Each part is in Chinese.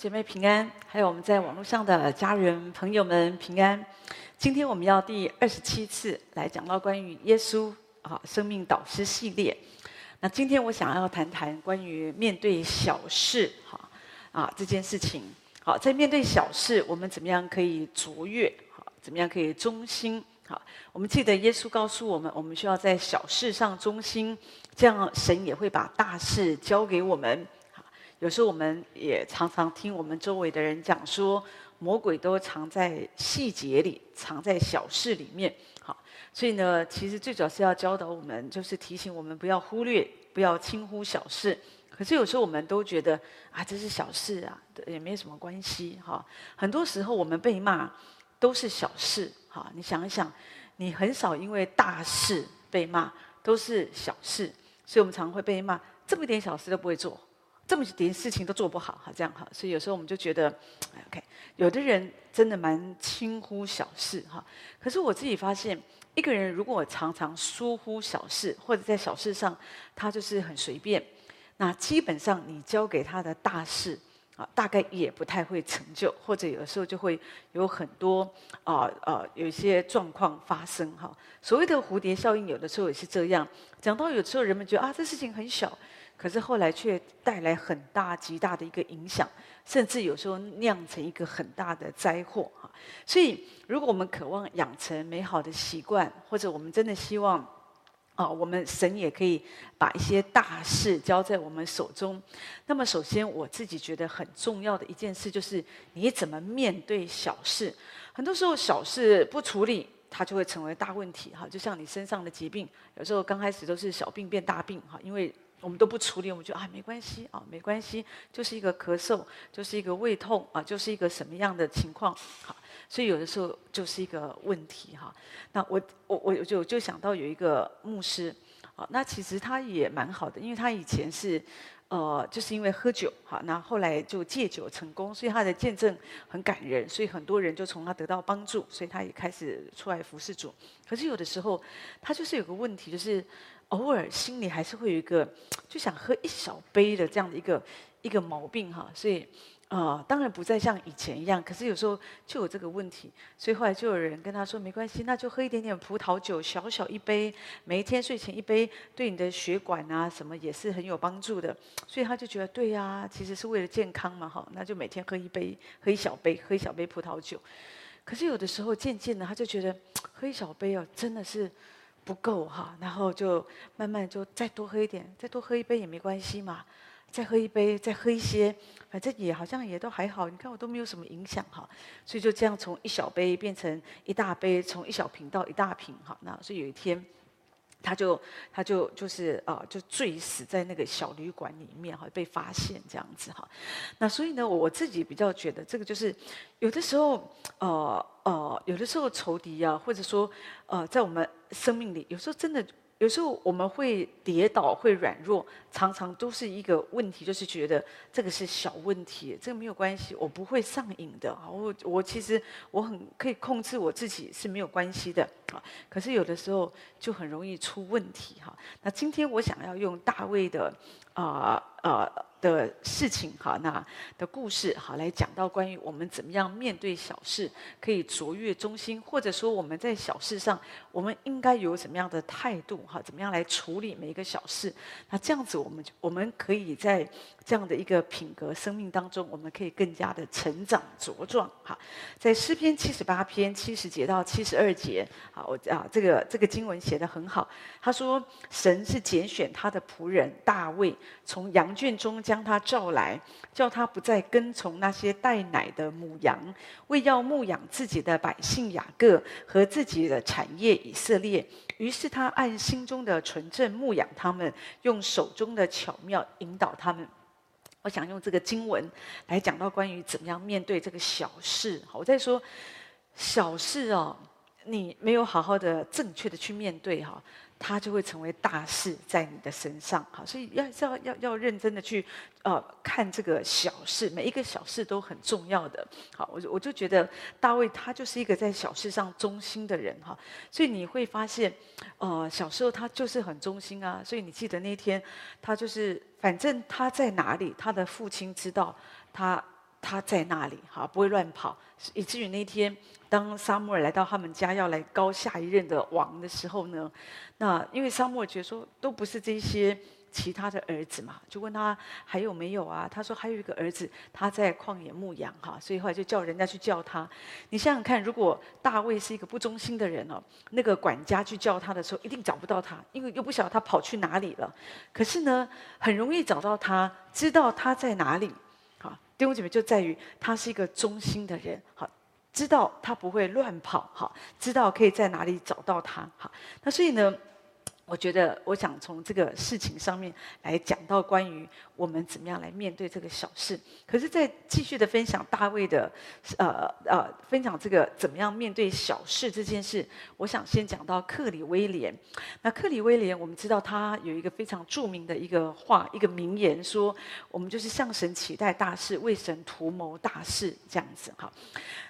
姐妹平安，还有我们在网络上的家人朋友们平安。今天我们要第二十七次来讲到关于耶稣啊生命导师系列。那今天我想要谈谈关于面对小事哈啊这件事情。好，在面对小事，我们怎么样可以卓越？好，怎么样可以忠心？好，我们记得耶稣告诉我们，我们需要在小事上忠心，这样神也会把大事交给我们。有时候我们也常常听我们周围的人讲说，魔鬼都藏在细节里，藏在小事里面。好，所以呢，其实最主要是要教导我们，就是提醒我们不要忽略，不要轻忽小事。可是有时候我们都觉得啊，这是小事啊，也没什么关系。哈，很多时候我们被骂都是小事。哈，你想一想，你很少因为大事被骂，都是小事。所以我们常常会被骂，这么一点小事都不会做。这么点事情都做不好，哈，这样哈，所以有时候我们就觉得，OK，有的人真的蛮轻忽小事，哈。可是我自己发现，一个人如果常常疏忽小事，或者在小事上他就是很随便，那基本上你交给他的大事啊，大概也不太会成就，或者有的时候就会有很多啊啊有一些状况发生，哈。所谓的蝴蝶效应，有的时候也是这样。讲到有时候人们觉得啊，这事情很小。可是后来却带来很大、极大的一个影响，甚至有时候酿成一个很大的灾祸哈。所以，如果我们渴望养成美好的习惯，或者我们真的希望啊，我们神也可以把一些大事交在我们手中，那么首先我自己觉得很重要的一件事就是你怎么面对小事。很多时候小事不处理，它就会成为大问题哈。就像你身上的疾病，有时候刚开始都是小病变大病哈，因为。我们都不处理，我们就啊没关系啊没关系，就是一个咳嗽，就是一个胃痛啊，就是一个什么样的情况好，所以有的时候就是一个问题哈。那我我我就就想到有一个牧师啊，那其实他也蛮好的，因为他以前是呃就是因为喝酒哈，那后来就戒酒成功，所以他的见证很感人，所以很多人就从他得到帮助，所以他也开始出来服侍主。可是有的时候他就是有个问题，就是。偶尔心里还是会有一个 就想喝一小杯的这样的一个一个毛病哈，所以呃当然不再像以前一样，可是有时候就有这个问题，所以后来就有人跟他说没关系，那就喝一点点葡萄酒，小小一杯，每一天睡前一杯，对你的血管啊什么也是很有帮助的，所以他就觉得对呀、啊，其实是为了健康嘛哈，那就每天喝一杯，喝一小杯，喝一小杯葡萄酒，可是有的时候渐渐的他就觉得 喝一小杯哦，真的是。不够哈，然后就慢慢就再多喝一点，再多喝一杯也没关系嘛，再喝一杯，再喝一些，反正也好像也都还好。你看我都没有什么影响哈，所以就这样从一小杯变成一大杯，从一小瓶到一大瓶哈。那所以有一天，他就他就就是啊，就醉死在那个小旅馆里面哈，被发现这样子哈。那所以呢，我我自己比较觉得这个就是有的时候呃。呃，有的时候仇敌啊，或者说，呃，在我们生命里，有时候真的，有时候我们会跌倒，会软弱，常常都是一个问题，就是觉得这个是小问题，这个没有关系，我不会上瘾的。我我其实我很可以控制我自己是没有关系的啊。可是有的时候就很容易出问题哈。那今天我想要用大卫的啊呃。的事情哈，那的故事好，来讲到关于我们怎么样面对小事可以卓越中心，或者说我们在小事上我们应该有什么样的态度哈？怎么样来处理每一个小事？那这样子我们我们可以在这样的一个品格生命当中，我们可以更加的成长茁壮哈。在诗篇七十八篇七十节到七十二节，好，我啊这个这个经文写得很好。他说神是拣选他的仆人大卫，从羊圈中。将他召来，叫他不再跟从那些带奶的母羊，为要牧养自己的百姓雅各和自己的产业以色列。于是他按心中的纯正牧养他们，用手中的巧妙引导他们。我想用这个经文来讲到关于怎么样面对这个小事。好，我在说小事哦，你没有好好的、正确的去面对哈。它就会成为大事在你的身上，好，所以要要要要认真的去呃看这个小事，每一个小事都很重要的。好，我就我就觉得大卫他就是一个在小事上忠心的人哈，所以你会发现，呃，小时候他就是很忠心啊，所以你记得那天他就是反正他在哪里，他的父亲知道，他他在那里，哈，不会乱跑，以至于那天当沙漠来到他们家要来膏下一任的王的时候呢，那因为沙漠觉得说都不是这些。其他的儿子嘛，就问他还有没有啊？他说还有一个儿子，他在旷野牧羊哈，所以后来就叫人家去叫他。你想想看，如果大卫是一个不忠心的人哦，那个管家去叫他的时候，一定找不到他，因为又不晓得他跑去哪里了。可是呢，很容易找到他，知道他在哪里。好，弟兄姐妹就在于他是一个忠心的人，好，知道他不会乱跑，哈，知道可以在哪里找到他。哈，那所以呢，我觉得，我想从这个事情上面来讲到关于我们怎么样来面对这个小事。可是，在继续的分享大卫的，呃呃，分享这个怎么样面对小事这件事，我想先讲到克里威廉。那克里威廉，我们知道他有一个非常著名的一个话，一个名言，说我们就是向神期待大事，为神图谋大事这样子哈。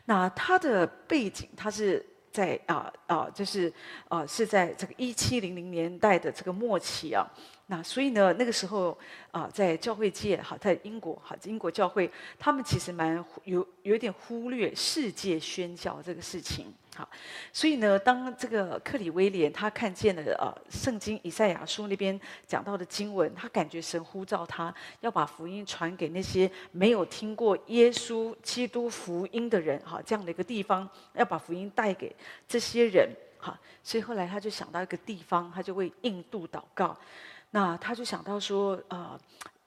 那他的背景，他是。在啊啊，就是啊，是在这个一七零零年代的这个末期啊，那所以呢，那个时候啊，在教会界哈，在英国哈，英国教会，他们其实蛮有有点忽略世界宣教这个事情。好，所以呢，当这个克里威廉他看见了呃圣经以赛亚书那边讲到的经文，他感觉神呼召他要把福音传给那些没有听过耶稣基督福音的人，哈，这样的一个地方，要把福音带给这些人，哈，所以后来他就想到一个地方，他就为印度祷告，那他就想到说，呃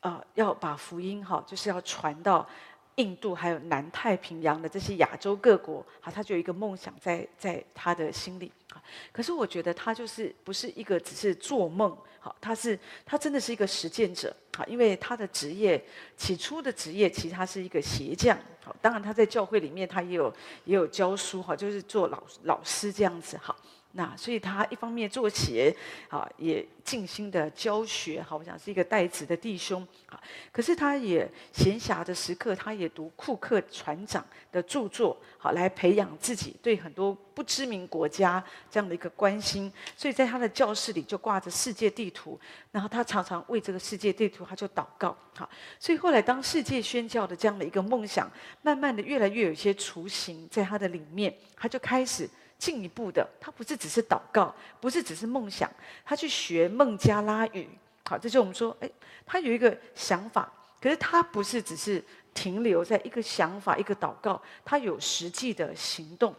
呃，要把福音哈，就是要传到。印度还有南太平洋的这些亚洲各国，好，他就有一个梦想在在他的心里啊。可是我觉得他就是不是一个只是做梦，好，他是他真的是一个实践者，好，因为他的职业起初的职业其实他是一个鞋匠，好，当然他在教会里面他也有也有教书，哈，就是做老老师这样子，好。那所以他一方面做鞋，啊，也尽心的教学，好，我想是一个带子的弟兄，啊，可是他也闲暇的时刻，他也读库克船长的著作，好，来培养自己对很多不知名国家这样的一个关心。所以在他的教室里就挂着世界地图，然后他常常为这个世界地图他就祷告，好，所以后来当世界宣教的这样的一个梦想，慢慢的越来越有一些雏形在他的里面，他就开始。进一步的，他不是只是祷告，不是只是梦想，他去学孟加拉语。好，这就我们说，哎，他有一个想法，可是他不是只是停留在一个想法、一个祷告，他有实际的行动。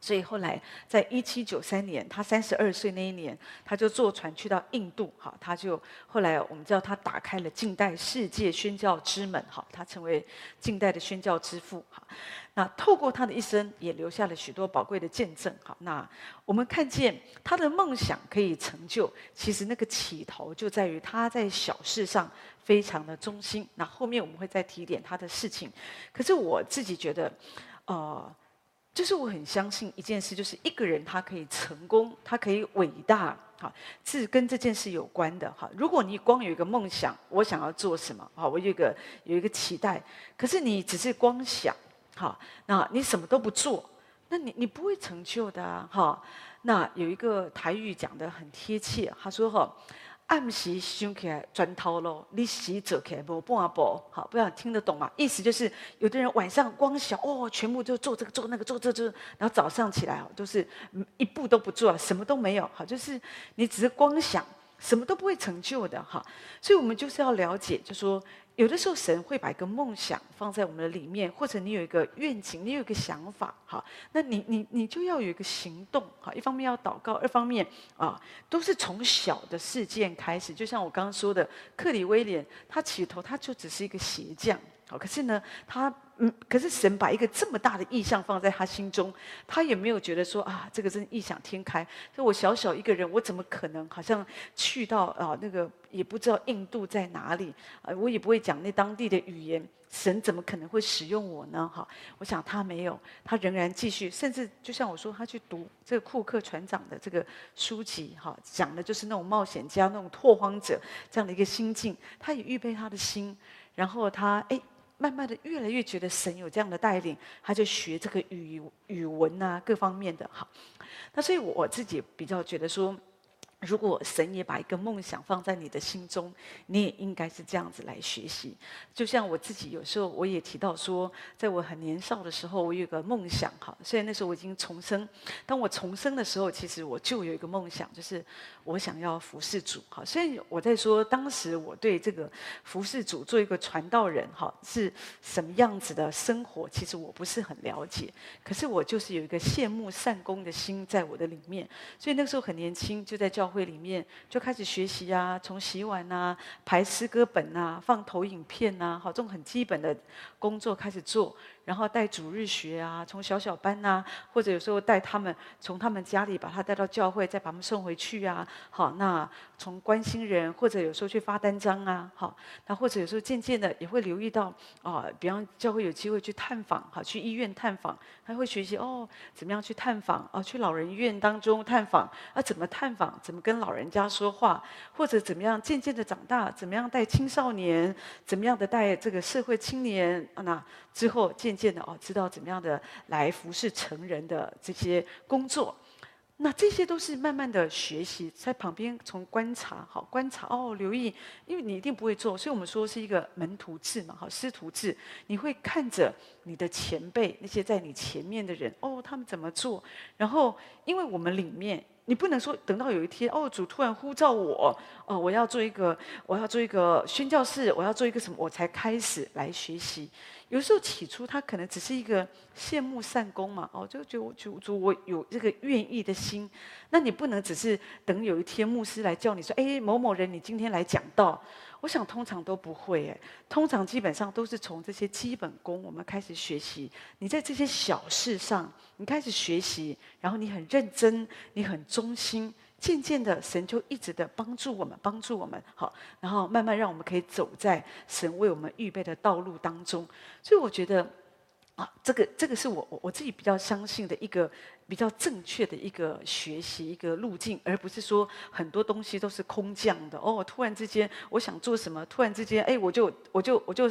所以后来，在一七九三年，他三十二岁那一年，他就坐船去到印度。好，他就后来我们知道，他打开了近代世界宣教之门。好，他成为近代的宣教之父。好。那透过他的一生，也留下了许多宝贵的见证。好，那我们看见他的梦想可以成就，其实那个起头就在于他在小事上非常的忠心。那后面我们会再提点他的事情。可是我自己觉得，呃，就是我很相信一件事，就是一个人他可以成功，他可以伟大，哈，是跟这件事有关的。哈，如果你光有一个梦想，我想要做什么？哈，我有一个有一个期待，可是你只是光想。哈，那你什么都不做，那你你不会成就的啊！哈，那有一个台语讲得很贴切，他说：“哈，暗时想起来转头咯，你洗走起来不半步。”好，不要听得懂嘛？意思就是，有的人晚上光想哦，全部就做这个做那个做这做，然后早上起来哦，都是一步都不做，什么都没有。好，就是你只是光想，什么都不会成就的。哈，所以我们就是要了解，就说。有的时候，神会把一个梦想放在我们的里面，或者你有一个愿景，你有一个想法，好，那你你你就要有一个行动，好，一方面要祷告，二方面啊，都是从小的事件开始。就像我刚刚说的，克里威廉，他起头他就只是一个鞋匠。好，可是呢，他嗯，可是神把一个这么大的意象放在他心中，他也没有觉得说啊，这个真异想天开。就我小小一个人，我怎么可能好像去到啊那个也不知道印度在哪里啊，我也不会讲那当地的语言，神怎么可能会使用我呢？哈，我想他没有，他仍然继续，甚至就像我说，他去读这个库克船长的这个书籍，哈，讲的就是那种冒险家、那种拓荒者这样的一个心境，他也预备他的心，然后他哎。慢慢的，越来越觉得神有这样的带领，他就学这个语语文啊，各方面的好。那所以我自己比较觉得说，如果神也把一个梦想放在你的心中，你也应该是这样子来学习。就像我自己有时候我也提到说，在我很年少的时候，我有个梦想哈。虽然那时候我已经重生，当我重生的时候，其实我就有一个梦想，就是我想要服侍主哈。所以我在说当时我对这个服侍主做一个传道人哈是什么样子的生活，其实我不是很了解。可是我就是有一个羡慕善工的心在我的里面，所以那个时候很年轻，就在教。会里面就开始学习啊，从洗碗啊、排诗歌本啊、放投影片啊，好，这种很基本的工作开始做。然后带主日学啊，从小小班呐、或者有时候带他们从他们家里把他带到教会，再把他们送回去啊。好，那从关心人，或者有时候去发单张啊。好，那或者有时候渐渐的也会留意到啊，比方教会有机会去探访，好，去医院探访，还会学习哦，怎么样去探访啊，去老人院当中探访啊，怎么探访，怎么跟老人家说话，或者怎么样渐渐的长大，怎么样带青少年，怎么样的带这个社会青年啊，那之后渐。渐的哦，知道怎么样的来服侍成人的这些工作，那这些都是慢慢的学习，在旁边从观察，好观察哦，留意，因为你一定不会做，所以我们说是一个门徒制嘛，好师徒制，你会看着你的前辈那些在你前面的人哦，他们怎么做，然后因为我们里面。你不能说等到有一天哦，主突然呼召我哦，我要做一个，我要做一个宣教士，我要做一个什么，我才开始来学习。有时候起初他可能只是一个羡慕善功嘛，哦，就觉得主主我有这个愿意的心。那你不能只是等有一天牧师来叫你说，哎，某某人，你今天来讲道。我想通常都不会诶，通常基本上都是从这些基本功我们开始学习。你在这些小事上，你开始学习，然后你很认真，你很忠心，渐渐的神就一直的帮助我们，帮助我们，好，然后慢慢让我们可以走在神为我们预备的道路当中。所以我觉得。啊，这个这个是我我我自己比较相信的一个比较正确的一个学习一个路径，而不是说很多东西都是空降的哦。突然之间我想做什么，突然之间哎，我就我就我就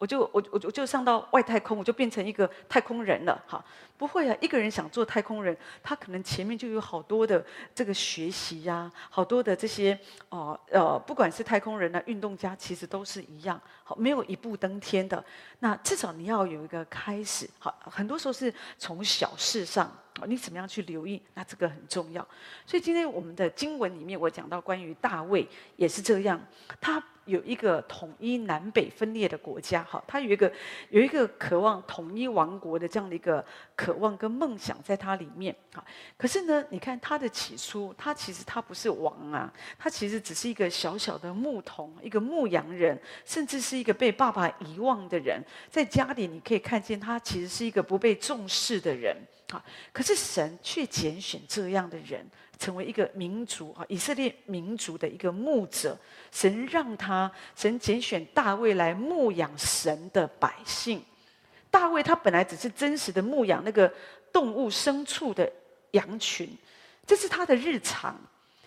我就我我我就上到外太空，我就变成一个太空人了。哈，不会啊，一个人想做太空人，他可能前面就有好多的这个学习呀、好多的这些哦呃，不管是太空人啊，运动家，其实都是一样，好，没有一步登天的。那至少你要有一个开始，好，很多时候是从小事上，你怎么样去留意，那这个很重要。所以今天我们的经文里面，我讲到关于大卫也是这样，他有一个统一南北分裂的国家，哈，他有一个有一个渴望统一王国的这样的一个渴望跟梦想在他里面，哈。可是呢，你看他的起初，他其实他不是王啊，他其实只是一个小小的牧童，一个牧羊人，甚至是一个被爸爸遗忘的人。在家里，你可以看见他其实是一个不被重视的人啊。可是神却拣选这样的人，成为一个民族啊，以色列民族的一个牧者。神让他，神拣选大卫来牧养神的百姓。大卫他本来只是真实的牧养那个动物牲畜的羊群，这是他的日常。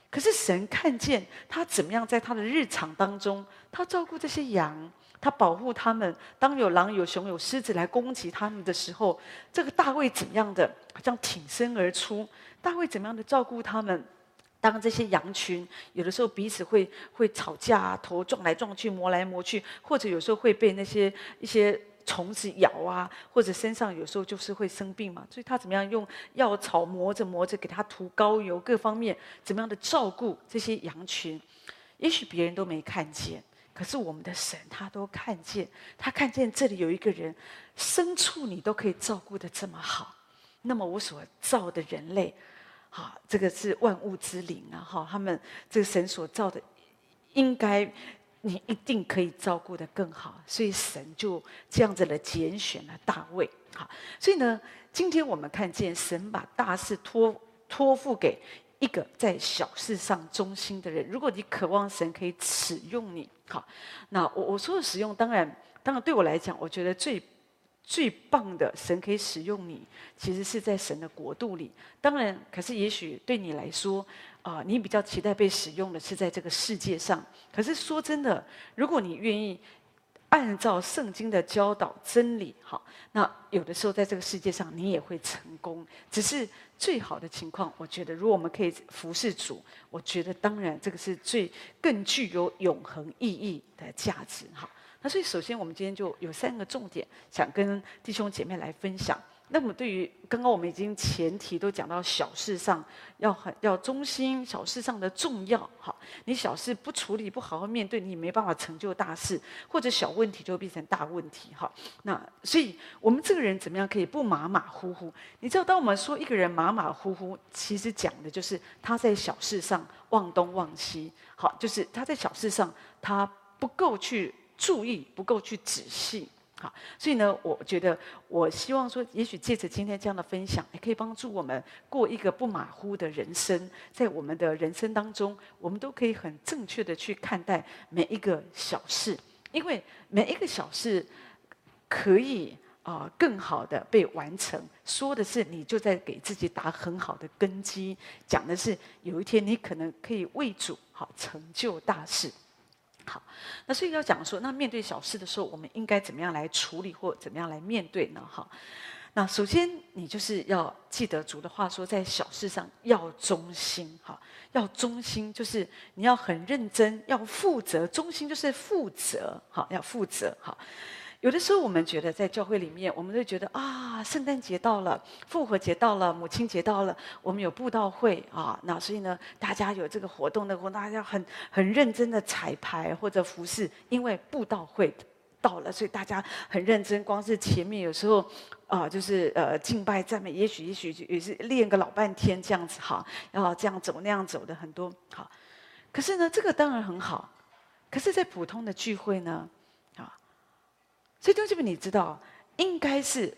可是神看见他怎么样在他的日常当中，他照顾这些羊。他保护他们，当有狼、有熊、有狮子来攻击他们的时候，这个大卫怎样的，好像挺身而出？大卫怎么样的照顾他们？当这些羊群有的时候彼此会会吵架，头撞来撞去，磨来磨去，或者有时候会被那些一些虫子咬啊，或者身上有时候就是会生病嘛，所以他怎么样用药草磨着磨着，给他涂膏油，各方面怎么样的照顾这些羊群？也许别人都没看见。可是我们的神，他都看见，他看见这里有一个人，牲畜你都可以照顾得这么好，那么我所造的人类，哈，这个是万物之灵啊，哈，他们这个神所造的，应该你一定可以照顾得更好，所以神就这样子的拣选了大卫，好，所以呢，今天我们看见神把大事托托付给。一个在小事上忠心的人，如果你渴望神可以使用你，好，那我我说的使用，当然，当然对我来讲，我觉得最最棒的神可以使用你，其实是在神的国度里。当然，可是也许对你来说，啊、你比较期待被使用的是在这个世界上。可是说真的，如果你愿意。按照圣经的教导真理，好，那有的时候在这个世界上你也会成功。只是最好的情况，我觉得如果我们可以服侍主，我觉得当然这个是最更具有永恒意义的价值，好。那所以首先我们今天就有三个重点，想跟弟兄姐妹来分享。那么，对于刚刚我们已经前提都讲到小事上要很要忠心，小事上的重要。好，你小事不处理，不好好面对，你没办法成就大事，或者小问题就会变成大问题。好，那所以我们这个人怎么样可以不马马虎虎？你知道，当我们说一个人马马虎虎，其实讲的就是他在小事上忘东忘西。好，就是他在小事上他不够去注意，不够去仔细。好，所以呢，我觉得，我希望说，也许借着今天这样的分享，也可以帮助我们过一个不马虎的人生。在我们的人生当中，我们都可以很正确的去看待每一个小事，因为每一个小事可以啊更好的被完成。说的是，你就在给自己打很好的根基。讲的是，有一天你可能可以为主好成就大事。好，那所以要讲说，那面对小事的时候，我们应该怎么样来处理，或怎么样来面对呢？哈，那首先你就是要记得主的话说，在小事上要忠心，哈，要忠心，就是你要很认真，要负责，忠心就是负责，哈，要负责，哈。有的时候，我们觉得在教会里面，我们都觉得啊，圣诞节到了，复活节到了，母亲节到了，我们有布道会啊，那所以呢，大家有这个活动的话，大家很很认真的彩排或者服侍，因为布道会到了，所以大家很认真。光是前面有时候啊，就是呃敬拜赞美，也许也许也是练个老半天这样子哈，然后这样走那样走的很多好。可是呢，这个当然很好，可是，在普通的聚会呢？所以，弟兄姊妹，你知道，应该是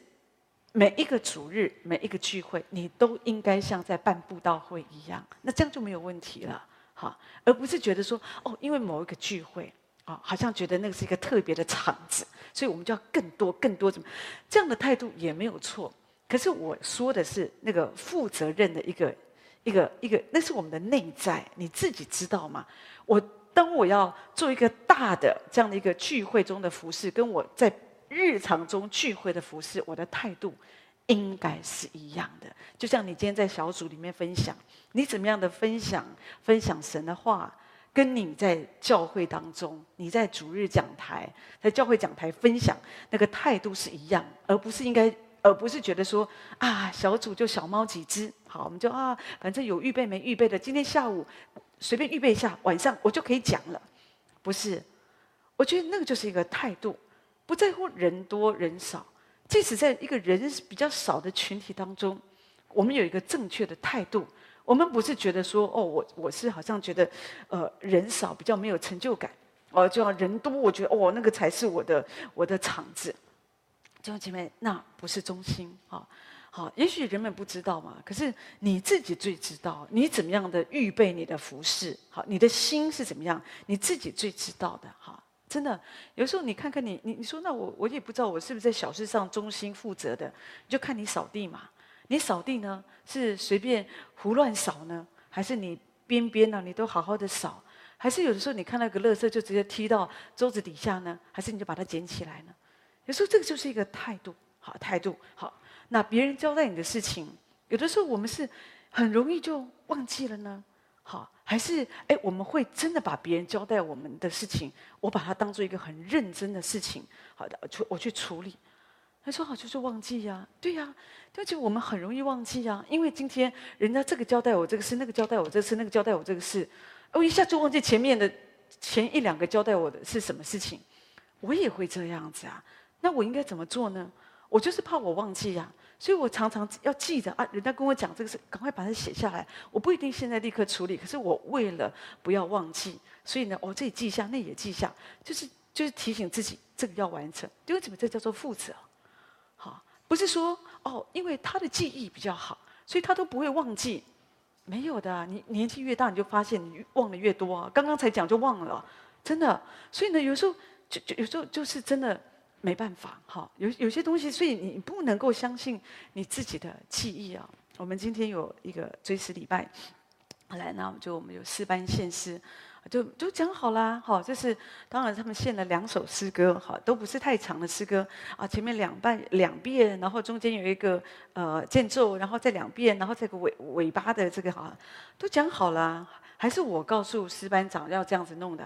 每一个主日、每一个聚会，你都应该像在办布道会一样，那这样就没有问题了，哈，而不是觉得说，哦，因为某一个聚会，啊，好像觉得那个是一个特别的场子，所以我们就要更多、更多怎么，这样的态度也没有错。可是我说的是那个负责任的一个、一个、一个，那是我们的内在，你自己知道吗？我。当我要做一个大的这样的一个聚会中的服饰，跟我在日常中聚会的服饰，我的态度应该是一样的。就像你今天在小组里面分享，你怎么样的分享分享神的话，跟你在教会当中，你在主日讲台，在教会讲台分享那个态度是一样，而不是应该，而不是觉得说啊，小组就小猫几只，好，我们就啊，反正有预备没预备的，今天下午。随便预备一下，晚上我就可以讲了，不是？我觉得那个就是一个态度，不在乎人多人少。即使在一个人比较少的群体当中，我们有一个正确的态度。我们不是觉得说，哦，我我是好像觉得，呃，人少比较没有成就感，哦，就要人多，我觉得哦，那个才是我的我的场子。弟兄姐妹，那不是中心啊。好，也许人们不知道嘛，可是你自己最知道，你怎么样的预备你的服饰，好，你的心是怎么样，你自己最知道的，哈，真的，有时候你看看你，你你说那我我也不知道我是不是在小事上忠心负责的，就看你扫地嘛，你扫地呢是随便胡乱扫呢，还是你边边呢你都好好的扫，还是有的时候你看那个垃圾就直接踢到桌子底下呢，还是你就把它捡起来呢？有时候这个就是一个态度，好，态度。好。那别人交代你的事情，有的时候我们是很容易就忘记了呢，好，还是哎，我们会真的把别人交代我们的事情，我把它当做一个很认真的事情，好的，去我去处理。他说好就是忘记呀，对呀，而且我们很容易忘记呀，因为今天人家这个交代我这个事，那个交代我这个事，那个交代我这个事，我一下就忘记前面的前一两个交代我的是什么事情，我也会这样子啊，那我应该怎么做呢？我就是怕我忘记呀、啊，所以我常常要记着啊。人家跟我讲这个事，赶快把它写下来。我不一定现在立刻处理，可是我为了不要忘记，所以呢，我这里记一下，那也记一下，就是就是提醒自己这个要完成。因为怎么这叫做负责？好，不是说哦，因为他的记忆比较好，所以他都不会忘记。没有的、你年纪越大，你就发现你忘的越多啊。刚刚才讲就忘了，真的。所以呢，有时候就就有时候就是真的。没办法，好，有有些东西，所以你不能够相信你自己的记忆啊。我们今天有一个追思礼拜，来，那我们就我们有诗班献诗，就就讲好啦，好，就是当然他们献了两首诗歌，好，都不是太长的诗歌啊，前面两半两遍，然后中间有一个呃间奏，然后再两遍，然后这个尾尾巴的这个哈，都讲好了，还是我告诉诗班长要这样子弄的，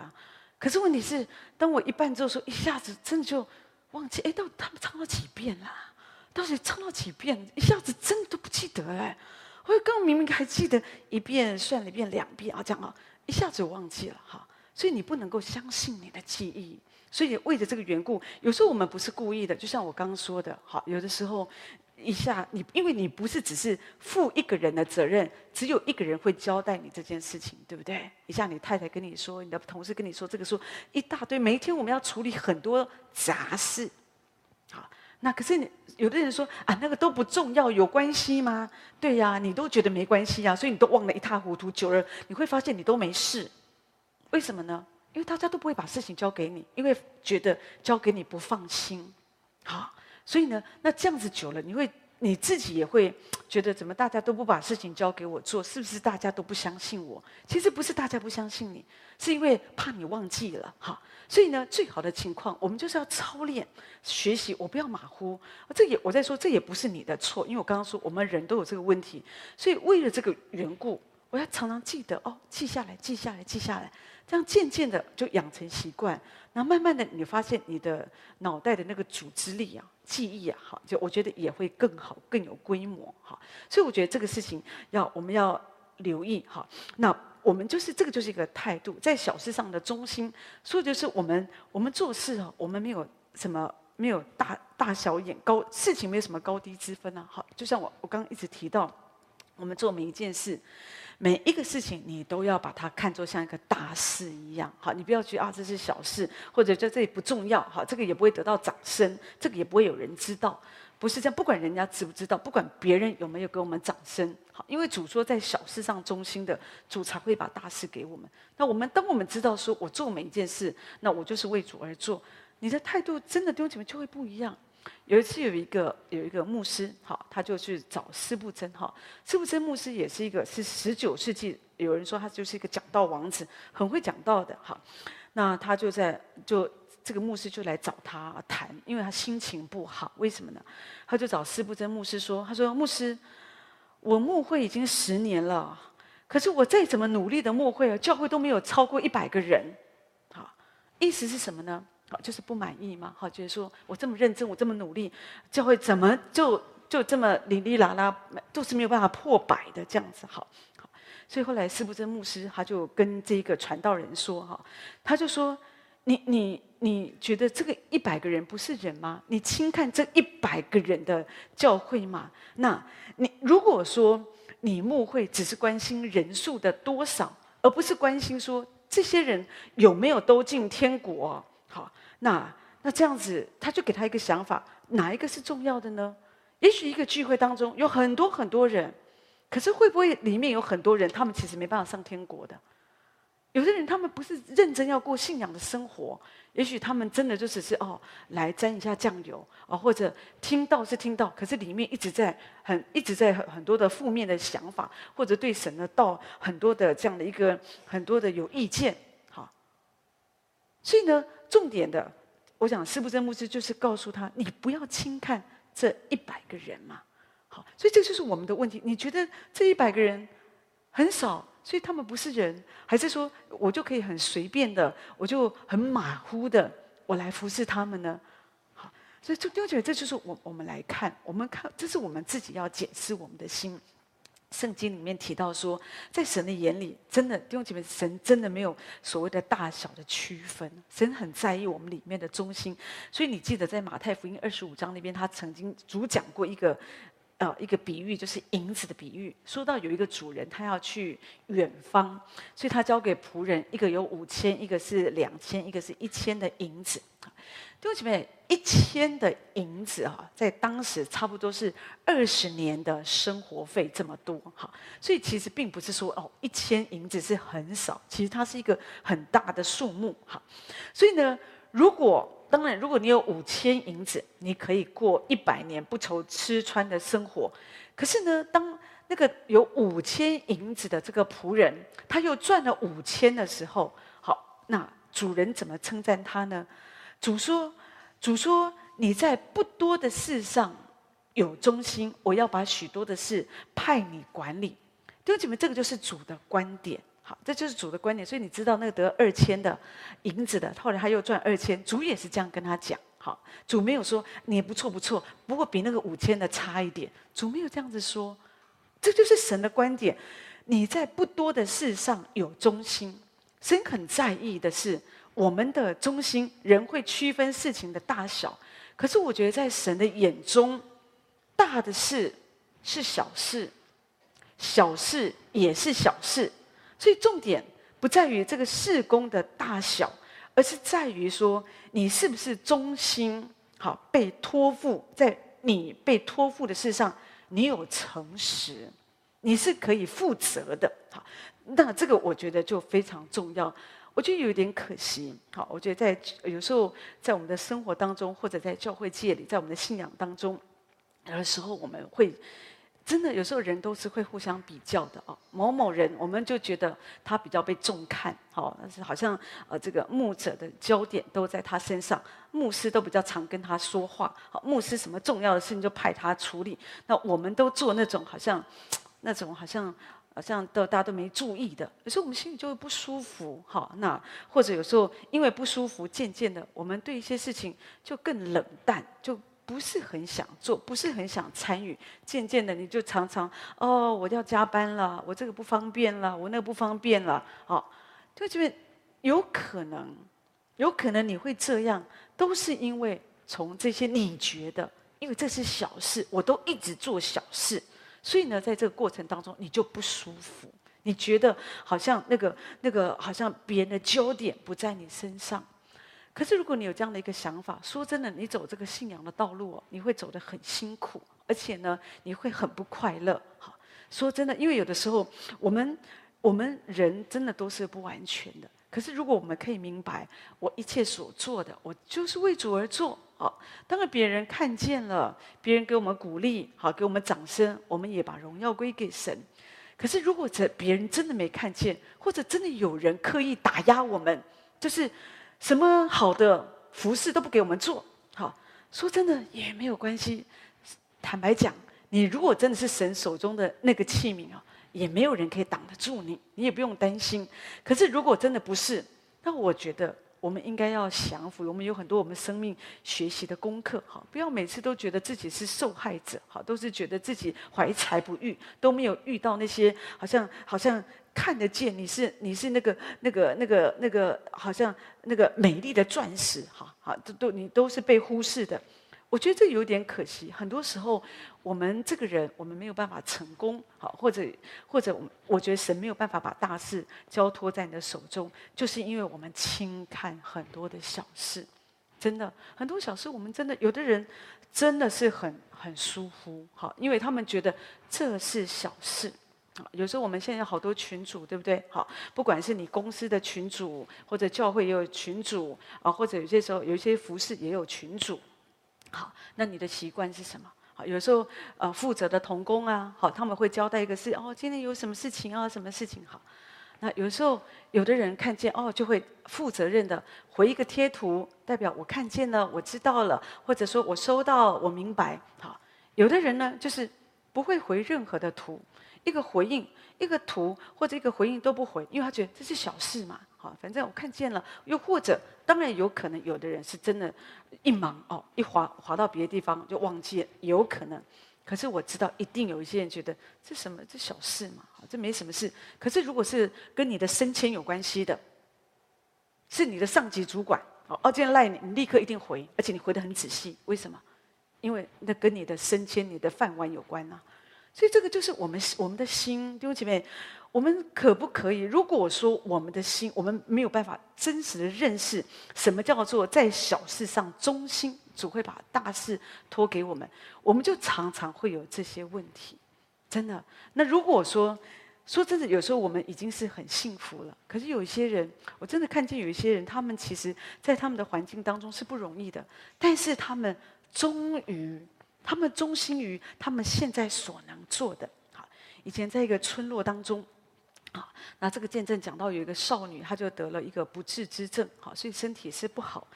可是问题是，当我一半之后说，一下子真的就忘记，哎，到他们唱了几遍啦？到底唱了几遍？一下子真的都不记得哎，我刚明明还记得一遍，算了一遍，两遍啊，这样啊。一下子忘记了哈，所以你不能够相信你的记忆。所以为了这个缘故，有时候我们不是故意的，就像我刚刚说的，好，有的时候一下你，因为你不是只是负一个人的责任，只有一个人会交代你这件事情，对不对？一下你太太跟你说，你的同事跟你说，这个说一大堆，每一天我们要处理很多杂事，好，那可是你有的人说啊，那个都不重要，有关系吗？对呀，你都觉得没关系呀，所以你都忘得一塌糊涂。久了你会发现你都没事，为什么呢？因为大家都不会把事情交给你，因为觉得交给你不放心。好，所以呢，那这样子久了，你会你自己也会觉得，怎么大家都不把事情交给我做？是不是大家都不相信我？其实不是大家不相信你，是因为怕你忘记了。好。所以呢，最好的情况，我们就是要操练学习。我不要马虎，这也我在说，这也不是你的错，因为我刚刚说我们人都有这个问题。所以为了这个缘故，我要常常记得哦，记下来，记下来，记下来，这样渐渐的就养成习惯。然后慢慢的，你发现你的脑袋的那个组织力啊、记忆啊，好，就我觉得也会更好、更有规模。好，所以我觉得这个事情要我们要留意。好，那。我们就是这个，就是一个态度，在小事上的中心。所以就是我们，我们做事啊，我们没有什么，没有大大小眼高，事情没有什么高低之分啊。好，就像我我刚刚一直提到，我们做每一件事，每一个事情，你都要把它看作像一个大事一样。好，你不要觉得啊，这是小事，或者在这里不重要。好，这个也不会得到掌声，这个也不会有人知道。不是这样，不管人家知不知道，不管别人有没有给我们掌声，好，因为主说在小事上忠心的，主才会把大事给我们。那我们当我们知道说，我做每一件事，那我就是为主而做，你的态度真的弟兄姐妹就会不一样。有一次有一个有一个牧师，好，他就去找司布真，哈，司布真牧师也是一个是十九世纪，有人说他就是一个讲道王子，很会讲道的，哈，那他就在就。这个牧师就来找他谈，因为他心情不好。为什么呢？他就找司布真牧师说：“他说牧师，我牧会已经十年了，可是我再怎么努力的牧会啊，教会都没有超过一百个人。好，意思是什么呢？就是不满意嘛。好，就是说我这么认真，我这么努力，教会怎么就就这么哩哩啦啦，都是没有办法破百的这样子。好，好，所以后来司布真牧师他就跟这个传道人说：哈，他就说。”你你你觉得这个一百个人不是人吗？你轻看这一百个人的教会吗？那你如果说你牧会只是关心人数的多少，而不是关心说这些人有没有都进天国，那那这样子他就给他一个想法，哪一个是重要的呢？也许一个聚会当中有很多很多人，可是会不会里面有很多人，他们其实没办法上天国的？有的人他们不是认真要过信仰的生活，也许他们真的就只是哦来沾一下酱油啊，或者听到是听到，可是里面一直在很一直在很很多的负面的想法，或者对神的道很多的这样的一个很多的有意见，好。所以呢，重点的，我想司布真牧师就是告诉他，你不要轻看这一百个人嘛，好，所以这就是我们的问题。你觉得这一百个人很少？所以他们不是人，还是说我就可以很随便的，我就很马虎的，我来服侍他们呢？好，所以就丢觉得这就是我我们来看，我们看这是我们自己要检视我们的心。圣经里面提到说，在神的眼里，真的弟兄姐妹，神真的没有所谓的大小的区分，神很在意我们里面的中心。所以你记得在马太福音二十五章那边，他曾经主讲过一个。呃，一个比喻就是银子的比喻。说到有一个主人，他要去远方，所以他交给仆人，一个有五千，一个是两千，一个是一千的银子。弟兄姐妹，一千的银子哈，在当时差不多是二十年的生活费这么多哈。所以其实并不是说哦，一千银子是很少，其实它是一个很大的数目哈。所以呢，如果当然，如果你有五千银子，你可以过一百年不愁吃穿的生活。可是呢，当那个有五千银子的这个仆人，他又赚了五千的时候，好那主人怎么称赞他呢？主说：“主说你在不多的事上有忠心，我要把许多的事派你管理。”弟兄姐妹，这个就是主的观点。好，这就是主的观点。所以你知道那个得二千的银子的，后来他又赚二千，主也是这样跟他讲。好，主没有说你不错不错，不过比那个五千的差一点。主没有这样子说，这就是神的观点。你在不多的事上有忠心，神很在意的是我们的忠心。人会区分事情的大小，可是我觉得在神的眼中，大的事是小事，小事也是小事。所以重点不在于这个事工的大小。而是在于说，你是不是忠心？好，被托付在你被托付的事上，你有诚实，你是可以负责的。好，那这个我觉得就非常重要。我觉得有点可惜。好，我觉得在有时候在我们的生活当中，或者在教会界里，在我们的信仰当中，有的时候我们会。真的，有时候人都是会互相比较的哦。某某人，我们就觉得他比较被重看，好，但是好像呃，这个牧者的焦点都在他身上，牧师都比较常跟他说话，好，牧师什么重要的事情就派他处理。那我们都做那种好像，那种好像好像都大家都没注意的，有时候我们心里就会不舒服，好，那或者有时候因为不舒服，渐渐的我们对一些事情就更冷淡，就。不是很想做，不是很想参与。渐渐的，你就常常哦，我要加班了，我这个不方便了，我那个不方便了。哦，就这边有可能，有可能你会这样，都是因为从这些你觉得，因为这是小事，我都一直做小事，所以呢，在这个过程当中，你就不舒服，你觉得好像那个那个好像别人的焦点不在你身上。可是，如果你有这样的一个想法，说真的，你走这个信仰的道路哦，你会走得很辛苦，而且呢，你会很不快乐。好，说真的，因为有的时候，我们我们人真的都是不完全的。可是，如果我们可以明白，我一切所做的，我就是为主而做。好，当然别人看见了，别人给我们鼓励，好，给我们掌声，我们也把荣耀归给神。可是，如果这别人真的没看见，或者真的有人刻意打压我们，就是。什么好的服侍都不给我们做，好，说真的也没有关系。坦白讲，你如果真的是神手中的那个器皿啊，也没有人可以挡得住你，你也不用担心。可是如果真的不是，那我觉得我们应该要降服。我们有很多我们生命学习的功课，哈，不要每次都觉得自己是受害者，哈，都是觉得自己怀才不遇，都没有遇到那些好像好像。看得见你是你是那个那个那个那个好像那个美丽的钻石，哈好都都你都是被忽视的，我觉得这有点可惜。很多时候我们这个人我们没有办法成功，好或者或者我我觉得神没有办法把大事交托在你的手中，就是因为我们轻看很多的小事，真的很多小事我们真的有的人真的是很很疏忽，好，因为他们觉得这是小事。有时候我们现在好多群主，对不对？好，不管是你公司的群主，或者教会也有群主啊，或者有些时候有一些服事也有群主。好，那你的习惯是什么？好，有时候呃负责的童工啊，好，他们会交代一个事哦，今天有什么事情啊？什么事情？好，那有时候有的人看见哦，就会负责任的回一个贴图，代表我看见了，我知道了，或者说我收到，我明白。好，有的人呢，就是不会回任何的图。一个回应，一个图或者一个回应都不回，因为他觉得这是小事嘛，好，反正我看见了。又或者，当然有可能有的人是真的，一忙哦，一滑滑到别的地方就忘记了，有可能。可是我知道，一定有一些人觉得这什么这小事嘛，这没什么事。可是如果是跟你的升迁有关系的，是你的上级主管，哦，今天赖你，你立刻一定回，而且你回得很仔细。为什么？因为那跟你的升迁、你的饭碗有关呐。所以这个就是我们我们的心，弟兄姐妹，我们可不可以？如果说我们的心，我们没有办法真实的认识什么叫做在小事上忠心，主会把大事托给我们，我们就常常会有这些问题。真的，那如果说说真的，有时候我们已经是很幸福了，可是有一些人，我真的看见有一些人，他们其实在他们的环境当中是不容易的，但是他们终于。他们忠心于他们现在所能做的。好，以前在一个村落当中，啊，那这个见证讲到有一个少女，她就得了一个不治之症，好，所以身体是不好。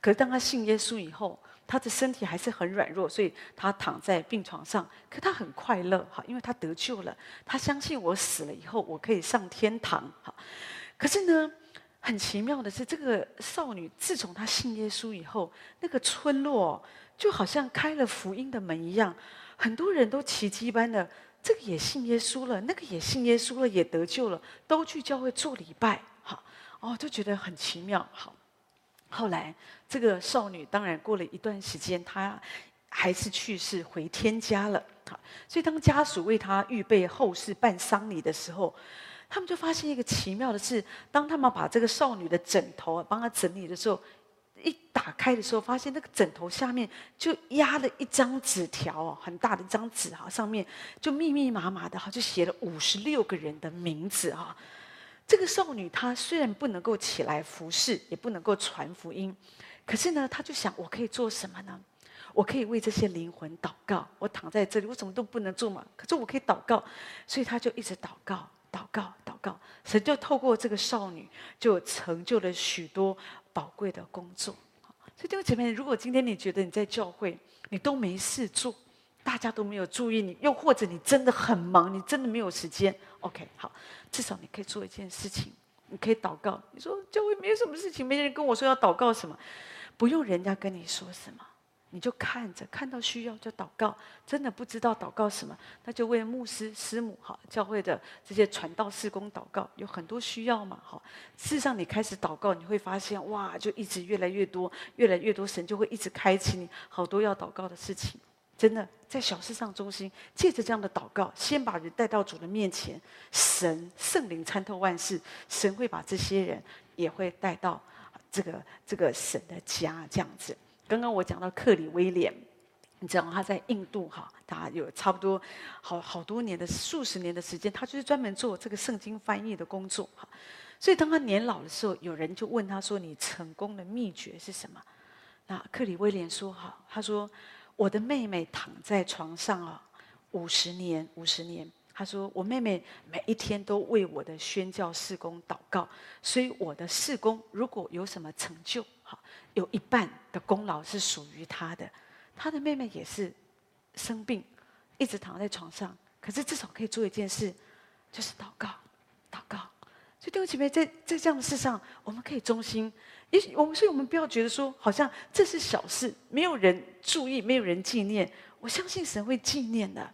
可是当她信耶稣以后，她的身体还是很软弱，所以她躺在病床上，可她很快乐，哈，因为她得救了。她相信我死了以后，我可以上天堂，哈。可是呢，很奇妙的是，这个少女自从她信耶稣以后，那个村落就好像开了福音的门一样，很多人都奇迹般的。这个也信耶稣了，那个也信耶稣了，也得救了，都去教会做礼拜，好哦，就觉得很奇妙。好，后来这个少女当然过了一段时间，她还是去世回天家了。好，所以当家属为她预备后事办丧礼的时候，他们就发现一个奇妙的事：当他们把这个少女的枕头帮她整理的时候。一打开的时候，发现那个枕头下面就压了一张纸条哦，很大的一张纸哈，上面就密密麻麻的哈，就写了五十六个人的名字哈。这个少女她虽然不能够起来服侍，也不能够传福音，可是呢，她就想我可以做什么呢？我可以为这些灵魂祷告。我躺在这里，我什么都不能做嘛，可是我可以祷告，所以她就一直祷告，祷告，祷告。神就透过这个少女，就成就了许多。宝贵的工作，所以弟兄姐妹，如果今天你觉得你在教会，你都没事做，大家都没有注意你，又或者你真的很忙，你真的没有时间，OK，好，至少你可以做一件事情，你可以祷告。你说教会没有什么事情，没人跟我说要祷告什么，不用人家跟你说什么。你就看着，看到需要就祷告。真的不知道祷告什么，那就为牧师、师母、哈教会的这些传道事工祷告。有很多需要嘛，哈。事实上，你开始祷告，你会发现，哇，就一直越来越多，越来越多，神就会一直开启你好多要祷告的事情。真的，在小事上中心，借着这样的祷告，先把人带到主的面前，神圣灵参透万事，神会把这些人也会带到这个这个神的家，这样子。刚刚我讲到克里威廉，你知道他在印度哈，他有差不多好好多年的数十年的时间，他就是专门做这个圣经翻译的工作哈。所以当他年老的时候，有人就问他说：“你成功的秘诀是什么？”那克里威廉说：“哈，他说我的妹妹躺在床上啊，五十年，五十年。他说我妹妹每一天都为我的宣教事工祷告，所以我的事工如果有什么成就。”好，有一半的功劳是属于他的。他的妹妹也是生病，一直躺在床上。可是至少可以做一件事，就是祷告，祷告。所以弟兄姐妹，在在这样的事上，我们可以忠心。也许我们，所以我们不要觉得说，好像这是小事，没有人注意，没有人纪念。我相信神会纪念的。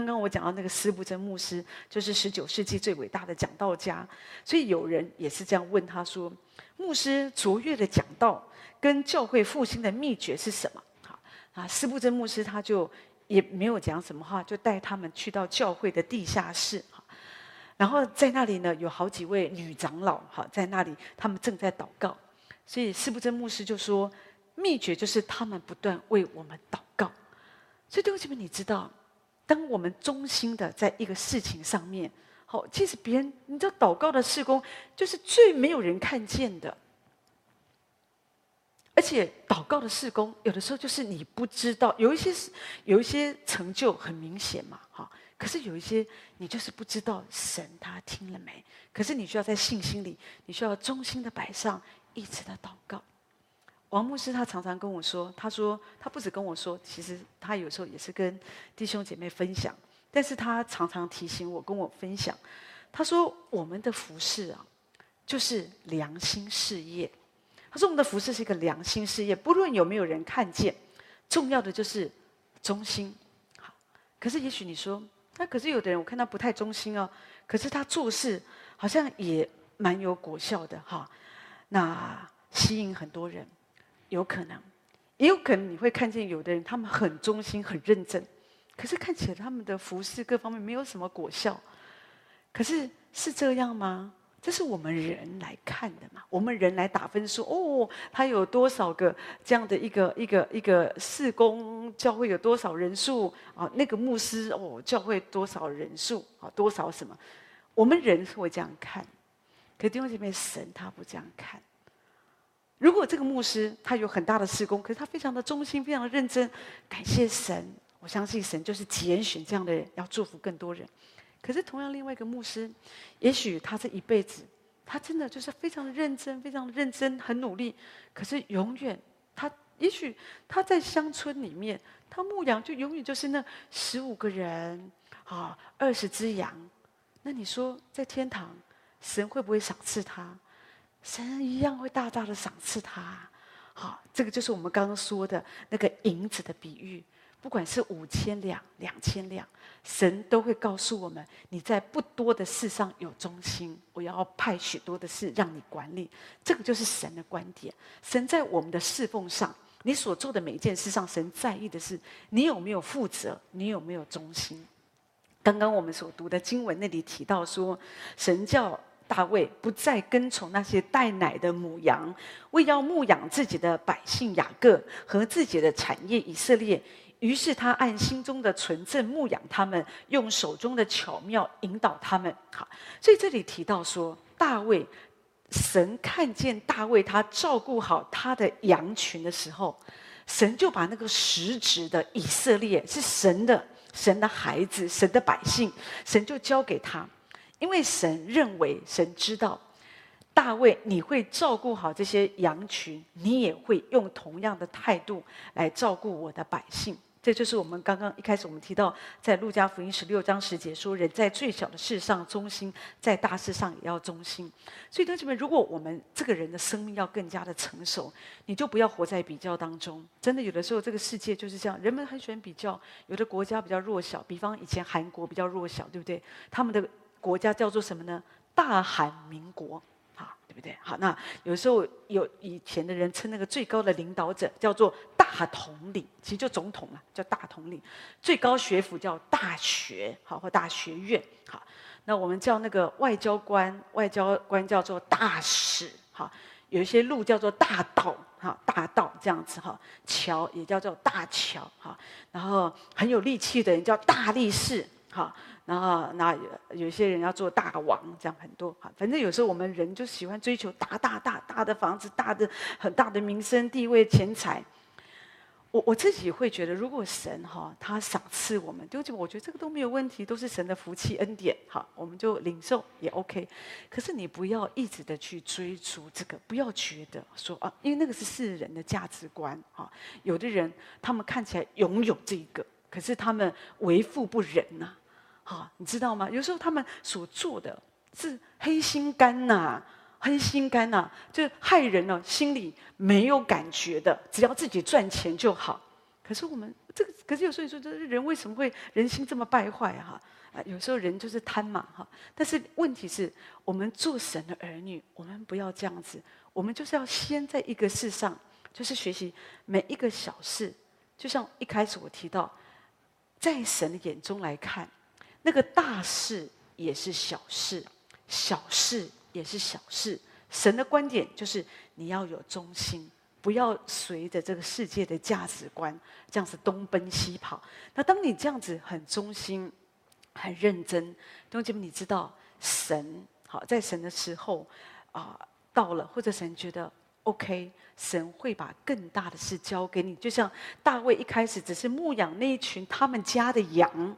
刚刚我讲到那个斯布真牧师，就是十九世纪最伟大的讲道家。所以有人也是这样问他说：“牧师卓越的讲道跟教会复兴的秘诀是什么？”好啊，斯布真牧师他就也没有讲什么话，就带他们去到教会的地下室哈。然后在那里呢，有好几位女长老哈，在那里他们正在祷告。所以斯布真牧师就说：“秘诀就是他们不断为我们祷告。”所以弟兄姐妹，你知道？当我们忠心的在一个事情上面，好，其实别人你知道，祷告的事工就是最没有人看见的，而且祷告的事工有的时候就是你不知道，有一些有一些成就很明显嘛，哈，可是有一些你就是不知道神他听了没，可是你需要在信心里，你需要忠心的摆上，一直的祷告。王牧师他常常跟我说，他说他不止跟我说，其实他有时候也是跟弟兄姐妹分享。但是他常常提醒我，跟我分享，他说我们的服事啊，就是良心事业。他说我们的服事是一个良心事业，不论有没有人看见，重要的就是忠心。可是也许你说，那可是有的人我看他不太忠心哦，可是他做事好像也蛮有果效的哈，那吸引很多人。有可能，也有可能你会看见有的人，他们很忠心、很认真，可是看起来他们的服事各方面没有什么果效。可是是这样吗？这是我们人来看的嘛？我们人来打分数哦，他有多少个这样的一个一个一个事工教会有多少人数啊？那个牧师哦，教会多少人数啊？多少什么？我们人是会这样看，可弟兄姐妹，神他不这样看。如果这个牧师他有很大的事工，可是他非常的忠心，非常的认真，感谢神，我相信神就是拣选这样的人，要祝福更多人。可是同样另外一个牧师，也许他这一辈子，他真的就是非常的认真，非常的认真，很努力。可是永远，他也许他在乡村里面，他牧养就永远就是那十五个人啊，二十只羊。那你说在天堂，神会不会赏赐他？神一样会大大的赏赐他。好，这个就是我们刚刚说的那个银子的比喻。不管是五千两、两千两，神都会告诉我们：你在不多的事上有忠心，我要派许多的事让你管理。这个就是神的观点。神在我们的侍奉上，你所做的每一件事上，神在意的是你有没有负责，你有没有忠心。刚刚我们所读的经文那里提到说，神叫。大卫不再跟从那些带奶的母羊，为要牧养自己的百姓雅各和自己的产业以色列。于是他按心中的纯正牧养他们，用手中的巧妙引导他们。好，所以这里提到说，大卫，神看见大卫他照顾好他的羊群的时候，神就把那个实质的以色列是神的，神的孩子，神的百姓，神就交给他。因为神认为，神知道大卫，你会照顾好这些羊群，你也会用同样的态度来照顾我的百姓。这就是我们刚刚一开始我们提到，在路加福音十六章十节说：“人在最小的事上忠心，在大事上也要忠心。”所以，同学们，如果我们这个人的生命要更加的成熟，你就不要活在比较当中。真的，有的时候这个世界就是这样，人们很喜欢比较，有的国家比较弱小，比方以前韩国比较弱小，对不对？他们的。国家叫做什么呢？大韩民国，好，对不对？好，那有时候有以前的人称那个最高的领导者叫做大统领，其实就总统啊，叫大统领。最高学府叫大学，好，或大学院，好。那我们叫那个外交官，外交官叫做大使，好。有一些路叫做大道，哈，大道这样子哈。桥也叫做大桥，哈。然后很有力气的人叫大力士，哈。然后，那有有些人要做大王，这样很多哈。反正有时候我们人就喜欢追求大大大大的房子，大的很大的名声、地位、钱财。我我自己会觉得，如果神哈他赏赐我们，对不起，我觉得这个都没有问题，都是神的福气恩典，好，我们就领受也 OK。可是你不要一直的去追逐这个，不要觉得说啊，因为那个是世人的价值观哈。有的人他们看起来拥有这个，可是他们为富不仁呐、好，你知道吗？有时候他们所做的是黑心肝呐、黑心肝呐、就是害人呢，心里没有感觉的，只要自己赚钱就好。可是我们这个，可是有时候你说，这人为什么会人心这么败坏哈？啊，有时候人就是贪嘛哈。但是问题是我们做神的儿女，我们不要这样子，我们就是要先在一个事上，就是学习每一个小事。就像一开始我提到，在神的眼中来看。那个大事也是小事，小事也是小事。神的观点就是你要有忠心，不要随着这个世界的价值观这样子东奔西跑。那当你这样子很忠心、很认真，弟兄姐妹，你知道神好在神的时候啊到了，或者神觉得 OK，神会把更大的事交给你。就像大卫一开始只是牧养那一群他们家的羊。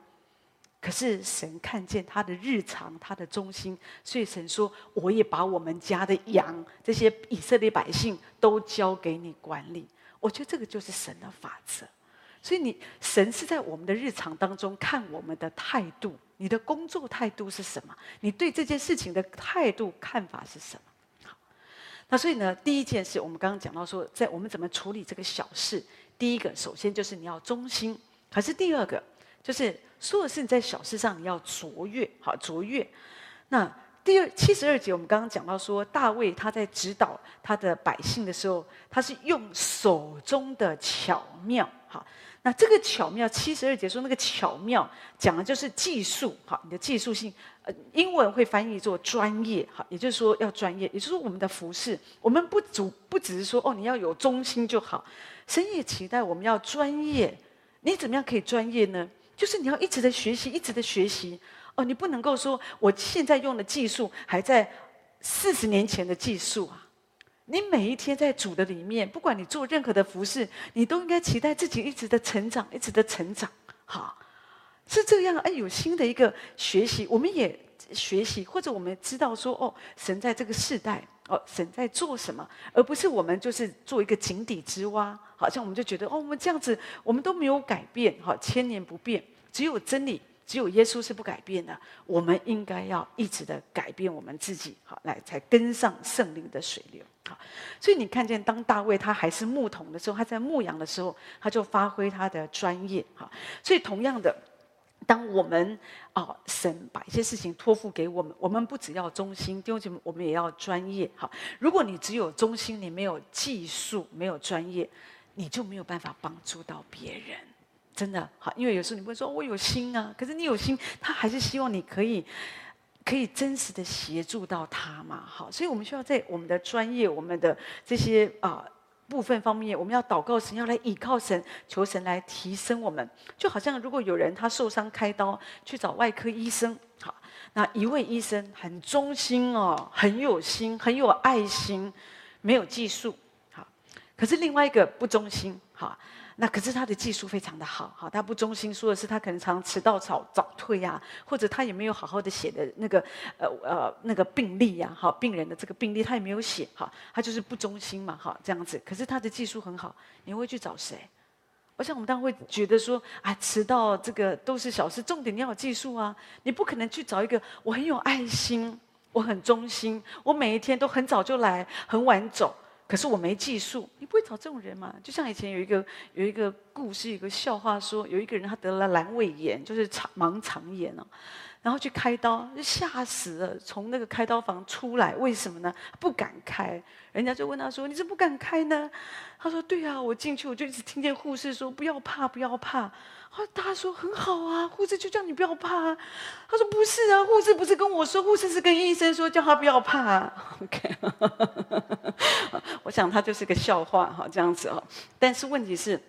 可是神看见他的日常，他的忠心，所以神说：“我也把我们家的羊，这些以色列百姓都交给你管理。”我觉得这个就是神的法则。所以你神是在我们的日常当中看我们的态度，你的工作态度是什么？你对这件事情的态度看法是什么？好，那所以呢，第一件事我们刚刚讲到说，在我们怎么处理这个小事，第一个首先就是你要忠心，可是第二个。就是所有事，你在小事上你要卓越，好卓越。那第二七十二节，我们刚刚讲到说，大卫他在指导他的百姓的时候，他是用手中的巧妙，好。那这个巧妙，七十二节说那个巧妙，讲的就是技术，好，你的技术性，呃，英文会翻译做专业，好，也就是说要专业，也就是说我们的服事，我们不主不只是说哦，你要有忠心就好，神也期待我们要专业。你怎么样可以专业呢？就是你要一直的学习，一直的学习哦。你不能够说我现在用的技术还在四十年前的技术啊。你每一天在主的里面，不管你做任何的服事，你都应该期待自己一直的成长，一直的成长。好，是这样。哎，有新的一个学习，我们也学习，或者我们知道说，哦，神在这个世代，哦，神在做什么，而不是我们就是做一个井底之蛙，好像我们就觉得，哦，我们这样子，我们都没有改变，哈，千年不变，只有真理。只有耶稣是不改变的，我们应该要一直的改变我们自己，好，来才跟上圣灵的水流，好。所以你看见，当大卫他还是牧童的时候，他在牧羊的时候，他就发挥他的专业，好。所以同样的，当我们啊，神把一些事情托付给我们，我们不只要忠心，弟兄姐妹，我们也要专业，好。如果你只有忠心，你没有技术，没有专业，你就没有办法帮助到别人。真的好，因为有时候你会说我有心啊，可是你有心，他还是希望你可以，可以真实的协助到他嘛。好，所以我们需要在我们的专业、我们的这些啊、部分方面，我们要祷告神，要来倚靠神，求神来提升我们。就好像如果有人他受伤开刀去找外科医生，好，那一位医生很忠心哦，很有心，很有爱心，没有技术，好，可是另外一个不忠心，好。那可是他的技术非常的好，好，他不忠心，说的是他可能常迟到早早退呀，或者他也没有好好的写的那个呃呃那个病历呀，好，病人的这个病历他也没有写，好，他就是不忠心嘛，好，这样子。可是他的技术很好，你会去找谁？我想我们当然会觉得说，啊，迟到这个都是小事，重点你要有技术啊，你不可能去找一个我很有爱心，我很忠心，我每一天都很早就来，很晚走。可是我没技术，你不会找这种人嘛？就像以前有一个有一个故事，有个笑话说，有一个人他得了阑尾炎，就是肠盲肠炎哦，然后去开刀，就吓死了，从那个开刀房出来，为什么呢？不敢开，人家就问他说：“你怎么不敢开呢？”他说：“对啊，我进去我就一直听见护士说不要怕，不要怕。”啊他说很好啊，护士就叫你不要怕啊。他说不是啊，护士不是跟我说，护士是跟医生说叫他不要怕啊。OK，我想他就是个笑话哈，这样子哦。但是问题是，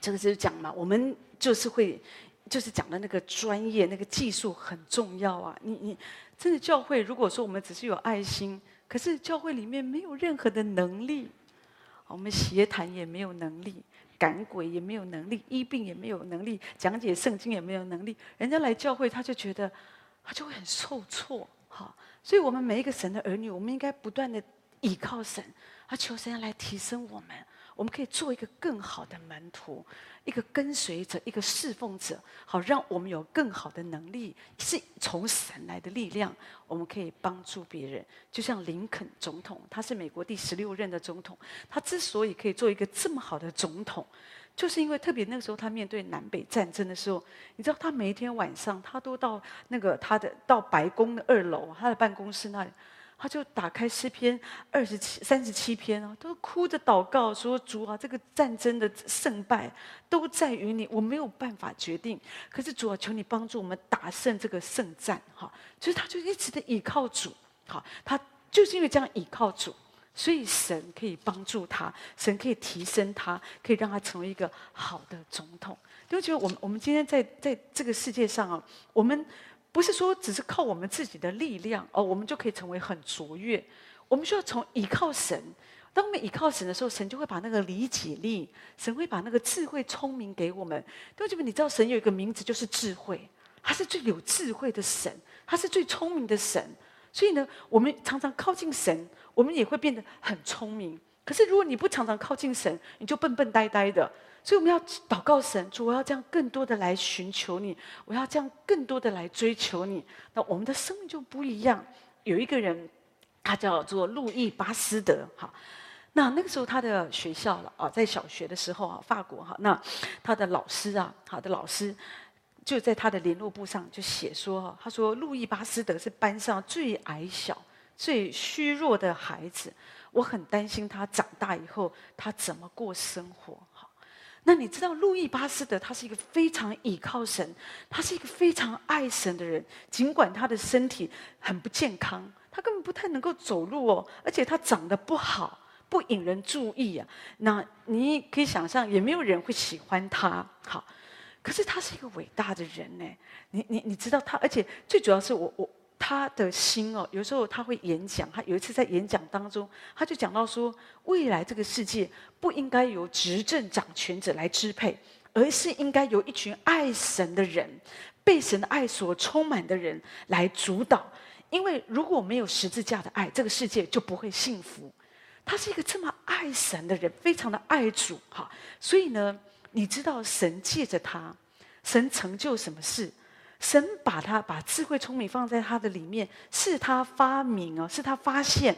这个是讲嘛，我们就是会，就是讲的那个专业、那个技术很重要啊。你你真的教会，如果说我们只是有爱心，可是教会里面没有任何的能力，我们协谈也没有能力。赶鬼也没有能力，医病也没有能力，讲解圣经也没有能力。人家来教会，他就觉得他就会很受挫。哈，所以我们每一个神的儿女，我们应该不断的倚靠神，而求神来提升我们。我们可以做一个更好的门徒，一个跟随者，一个侍奉者，好，让我们有更好的能力，是从神来的力量，我们可以帮助别人。就像林肯总统，他是美国第十六任的总统，他之所以可以做一个这么好的总统，就是因为特别那个时候他面对南北战争的时候，你知道他每一天晚上他都到那个他的到白宫的二楼，他的办公室那里。他就打开诗篇二十七、三十七篇啊，都哭着祷告说：“主啊，这个战争的胜败都在于你，我没有办法决定。可是主啊，求你帮助我们打胜这个胜战。”哈，所以他就一直的倚靠主。好，他就是因为这样倚靠主，所以神可以帮助他，神可以提升他，可以让他成为一个好的总统。因为觉得我们我们今天在在这个世界上啊，我们。不是说只是靠我们自己的力量哦，我们就可以成为很卓越。我们需要从依靠神。当我们依靠神的时候，神就会把那个理解力，神会把那个智慧、聪明给我们。对不对？你知道神有一个名字就是智慧，他是最有智慧的神，他是最聪明的神。所以呢，我们常常靠近神，我们也会变得很聪明。可是如果你不常常靠近神，你就笨笨呆呆的。所以我们要祷告神，主，我要这样更多的来寻求你，我要这样更多的来追求你。那我们的生命就不一样。有一个人，他叫做路易巴斯德，哈。那那个时候他的学校了啊，在小学的时候啊，法国哈，那他的老师啊，他的老师就在他的联络簿上就写说哈，他说路易巴斯德是班上最矮小、最虚弱的孩子，我很担心他长大以后他怎么过生活。那你知道路易巴斯德他是一个非常倚靠神，他是一个非常爱神的人。尽管他的身体很不健康，他根本不太能够走路哦，而且他长得不好，不引人注意啊。那你可以想象，也没有人会喜欢他。好，可是他是一个伟大的人呢。你你你知道他，而且最主要是我我。他的心哦，有时候他会演讲。他有一次在演讲当中，他就讲到说，未来这个世界不应该由执政掌权者来支配，而是应该由一群爱神的人、被神的爱所充满的人来主导。因为如果没有十字架的爱，这个世界就不会幸福。他是一个这么爱神的人，非常的爱主，哈。所以呢，你知道神借着他，神成就什么事？神把他把智慧聪明放在他的里面，是他发明哦，是他发现。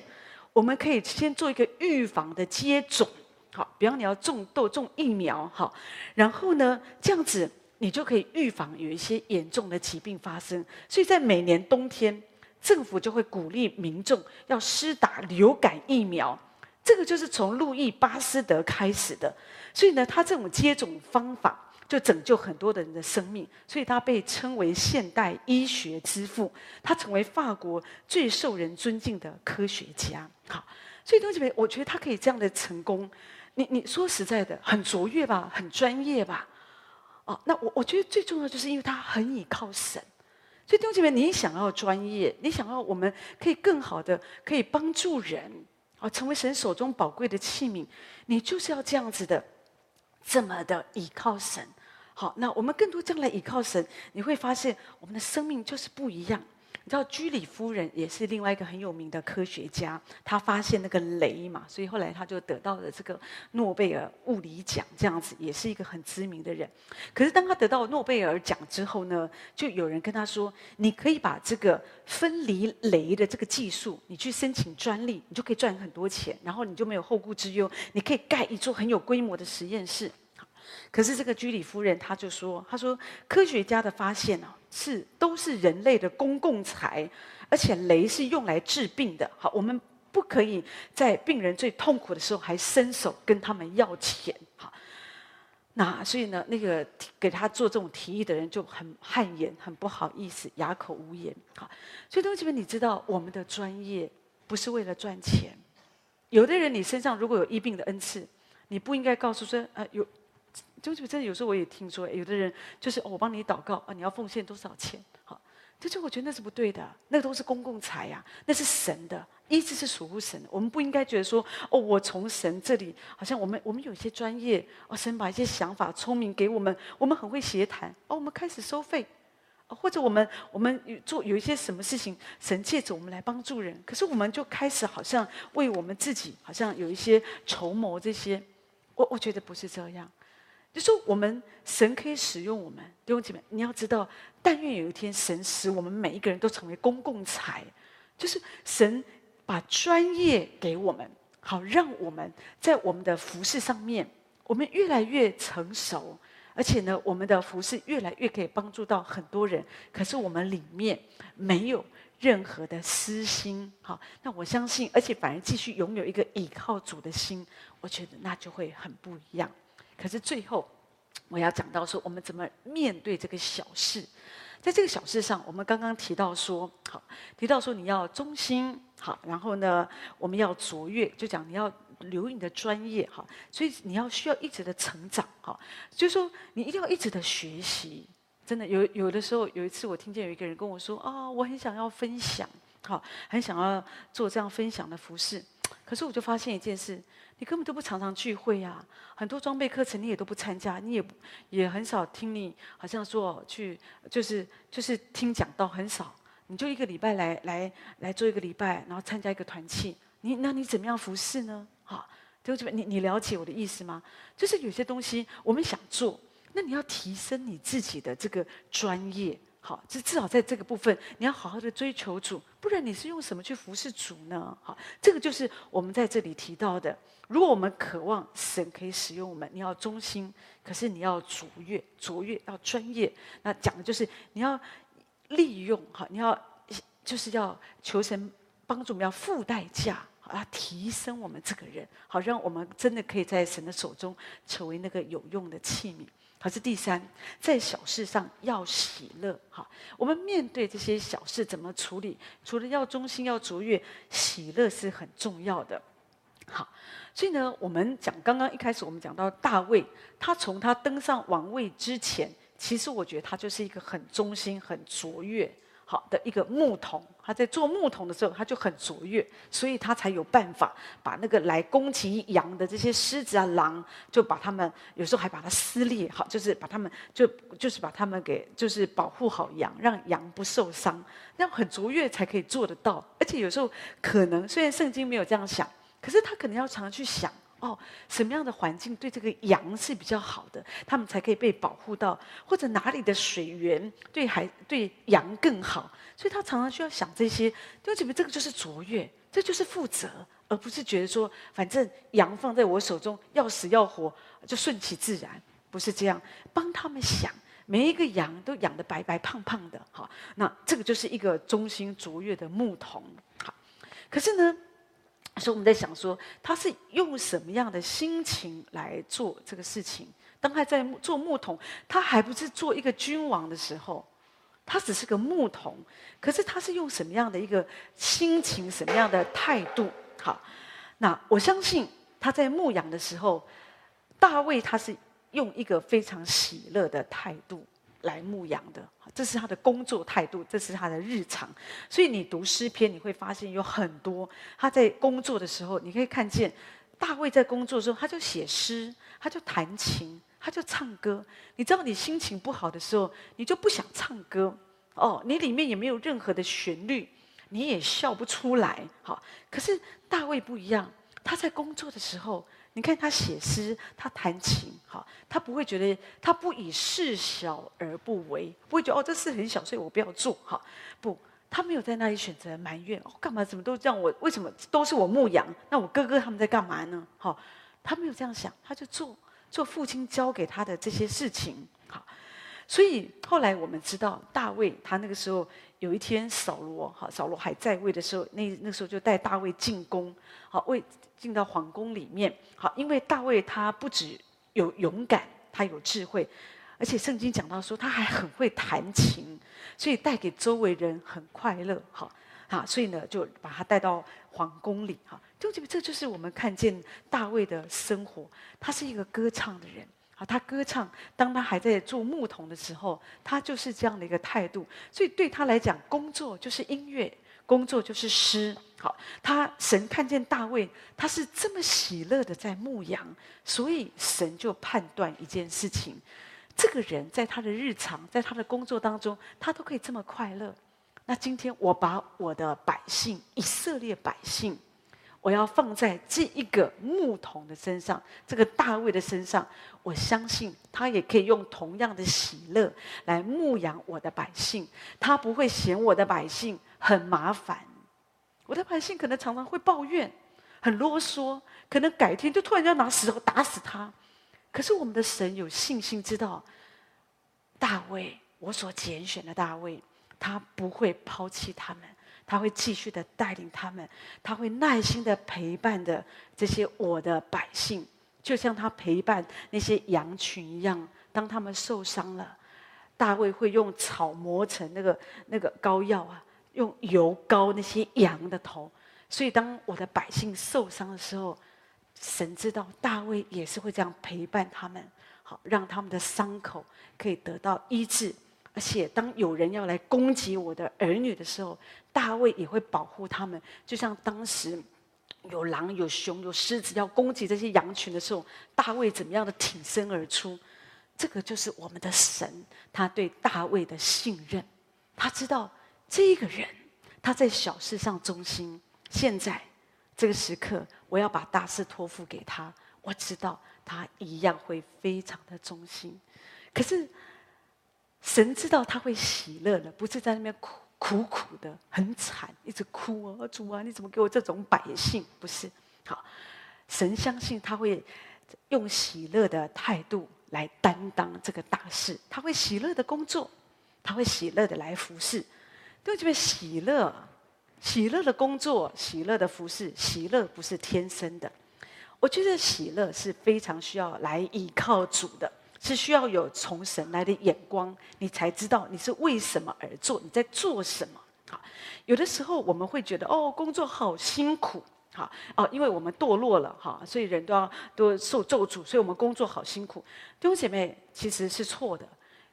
我们可以先做一个预防的接种，好，比方你要种豆种疫苗，好，然后呢，这样子你就可以预防有一些严重的疾病发生。所以在每年冬天，政府就会鼓励民众要施打流感疫苗，这个就是从路易巴斯德开始的。所以呢，他这种接种方法就拯救很多的人的生命，所以他被称为现代医学之父。他成为法国最受人尊敬的科学家。好，所以东西我觉得他可以这样的成功，你你说实在的，很卓越吧，很专业吧？哦，那我我觉得最重要就是因为他很倚靠神。所以弟兄姐妹，你想要专业，你想要我们可以更好的可以帮助人啊，成为神手中宝贵的器皿，你就是要这样子的，这么的倚靠神。好，那我们更多将来倚靠神，你会发现我们的生命就是不一样。你知道居里夫人也是另外一个很有名的科学家，她发现那个镭嘛，所以后来她就得到了这个诺贝尔物理奖，这样子也是一个很知名的人。可是当她得到诺贝尔奖之后呢，就有人跟她说：“你可以把这个分离镭的这个技术，你去申请专利，你就可以赚很多钱，然后你就没有后顾之忧，你可以盖一座很有规模的实验室。”可是这个居里夫人，她就说：“她说科学家的发现啊，是都是人类的公共财，而且镭是用来治病的。好，我们不可以在病人最痛苦的时候还伸手跟他们要钱。好，那所以呢，那个给他做这种提议的人就很汗颜，很不好意思，哑口无言。好，所以同学们，你知道我们的专业不是为了赚钱。有的人，你身上如果有医病的恩赐，你不应该告诉说，呃，有。就就真的有时候我也听说，有的人就是、我帮你祷告啊，你要奉献多少钱？好，就就我觉得那是不对的，那个都是公共财呀、啊，那是神的，医治是属乎神的。我们不应该觉得说哦，我从神这里好像我们我们有些专业哦，神把一些想法聪明给我们，我们很会协谈哦，我们开始收费，或者我们我们有做有一些什么事情，神借着我们来帮助人，可是我们就开始好像为我们自己好像有一些筹谋这些，我我觉得不是这样。就说我们神可以使用我们弟兄姐妹，你要知道，但愿有一天神使我们每一个人都成为公共财，就是神把专业给我们，好让我们在我们的服事上面，我们越来越成熟，而且呢，我们的服事越来越可以帮助到很多人。可是我们里面没有任何的私心，好，那我相信，而且反而继续拥有一个倚靠主的心，我觉得那就会很不一样。可是最后，我要讲到说，我们怎么面对这个小事？在这个小事上，我们刚刚提到说，好，提到说你要忠心，好，然后呢，我们要卓越，就讲你要留你的专业，好，所以你要需要一直的成长，好，就是说你一定要一直的学习。真的有有的时候，有一次我听见有一个人跟我说，啊、我很想要分享，好，很想要做这样分享的服饰，可是我就发现一件事。你根本都不常常聚会呀、啊，很多装备课程你也都不参加，你也也很少听你好像说去就是就是听讲道很少，你就一个礼拜来来来做一个礼拜，然后参加一个团契，你那你怎么样服侍呢？好，就这边你你了解我的意思吗？就是有些东西我们想做，那你要提升你自己的这个专业。好，就至少在这个部分，你要好好的追求主，不然你是用什么去服侍主呢？好，这个就是我们在这里提到的。如果我们渴望神可以使用我们，你要忠心，可是你要卓越，卓越要专业。那讲的就是你要利用，好，你要就是要求神帮助我们，要付代价，好，要提升我们这个人，好，让我们真的可以在神的手中成为那个有用的器皿。可是第三，在小事上要喜乐。好，我们面对这些小事怎么处理？除了要忠心、要卓越，喜乐是很重要的。好，所以呢，我们讲刚刚一开始我们讲到大卫，他从他登上王位之前，其实我觉得他就是一个很忠心、很卓越好的一个牧童。他在做牧童的时候，他就很卓越，所以他才有办法把那个来攻击羊的这些狮子啊、狼，就把他们有时候还把它撕裂，好，就是把他们就就是把他们给就是保护好羊，让羊不受伤，那样很卓越才可以做得到。而且有时候可能虽然圣经没有这样想，可是他可能要常常去想。哦，什么样的环境对这个羊是比较好的，他们才可以被保护到，或者哪里的水源对孩对羊更好，所以他常常需要想这些。弟兄姐妹，这个就是卓越，这就是负责，而不是觉得说，反正羊放在我手中，要死要活就顺其自然，不是这样。帮他们想，每一个羊都养得白白胖胖的，好，那这个就是一个忠心卓越的牧童。好，可是呢，所以我们在想说，他是用什么样的心情来做这个事情？当他在做牧童，他还不是做一个君王的时候，他只是个牧童。可是他是用什么样的一个心情、什么样的态度？好，那我相信他在牧羊的时候，大卫他是用一个非常喜乐的态度。来牧羊的，这是他的工作态度，这是他的日常。所以你读诗篇，你会发现有很多他在工作的时候，你可以看见大卫在工作的时候，他就写诗，他就弹琴，他就唱歌。你知道，你心情不好的时候，你就不想唱歌哦，你里面也没有任何的旋律，你也笑不出来。好，可是大卫不一样，他在工作的时候。你看他写诗，他弹琴，哈，他不会觉得，他不以事小而不为，不会觉得哦，这事很小，所以我不要做，哈，不，他没有在那里选择埋怨，干嘛怎么都这样，我为什么都是我牧羊？那我哥哥他们在干嘛呢？哈，他没有这样想，他就做做父亲交给他的这些事情，好，所以后来我们知道大卫，他那个时候有一天扫罗，哈，扫罗还在位的时候，那那时候就带大卫进宫，好为。进到皇宫里面，好，因为大卫他不只有勇敢，他有智慧，而且圣经讲到说他还很会弹琴，所以带给周围人很快乐，好，啊，所以呢就把他带到皇宫里，哈，就这这就是我们看见大卫的生活，他是一个歌唱的人，啊，他歌唱，当他还在做牧童的时候，他就是这样的一个态度，所以对他来讲，工作就是音乐。工作就是诗，好，他神看见大卫，他是这么喜乐的在牧羊，所以神就判断一件事情：这个人在他的日常，在他的工作当中，他都可以这么快乐。那今天我把我的百姓以色列百姓，我要放在这一个牧童的身上，这个大卫的身上，我相信他也可以用同样的喜乐来牧养我的百姓，他不会嫌我的百姓。很麻烦，我的百姓可能常常会抱怨，很啰嗦，可能改天就突然要拿石头打死他。可是我们的神有信心知道，大卫，我所拣选的大卫，他不会抛弃他们，他会继续的带领他们，他会耐心的陪伴的这些我的百姓，就像他陪伴那些羊群一样。当他们受伤了，大卫会用草磨成那个那个膏药啊。用油膏那些羊的头，所以当我的百姓受伤的时候，神知道大卫也是会这样陪伴他们，好让他们的伤口可以得到医治。而且当有人要来攻击我的儿女的时候，大卫也会保护他们。就像当时有狼、有熊、有狮子要攻击这些羊群的时候，大卫怎么样的挺身而出？这个就是我们的神，他对大卫的信任，他知道。这个人，他在小事上忠心。现在这个时刻，我要把大事托付给他。我知道他一样会非常的忠心。可是神知道他会喜乐的，不是在那边苦苦苦的，很惨，一直哭啊！主啊，你怎么给我这种百姓？不是。好，神相信他会用喜乐的态度来担当这个大事。他会喜乐的工作，他会喜乐的来服侍。对这边喜乐，喜乐的工作，喜乐的服侍，喜乐不是天生的。我觉得喜乐是非常需要来依靠主的，是需要有从神来的眼光，你才知道你是为什么而做，你在做什么。好，有的时候我们会觉得哦，工作好辛苦，好哦，因为我们堕落了哈，所以人都要都受咒诅，所以我们工作好辛苦。弟兄姐妹，其实是错的，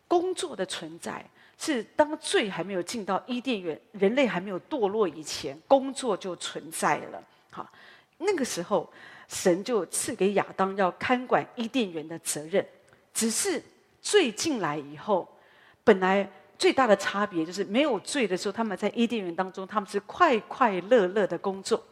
工作的存在。是当罪还没有进到伊甸园，人类还没有堕落以前，工作就存在了。好，那个时候神就赐给亚当要看管伊甸园的责任。只是罪进来以后，本来最大的差别就是没有罪的时候，他们在伊甸园当中，他们是快快乐乐的工作。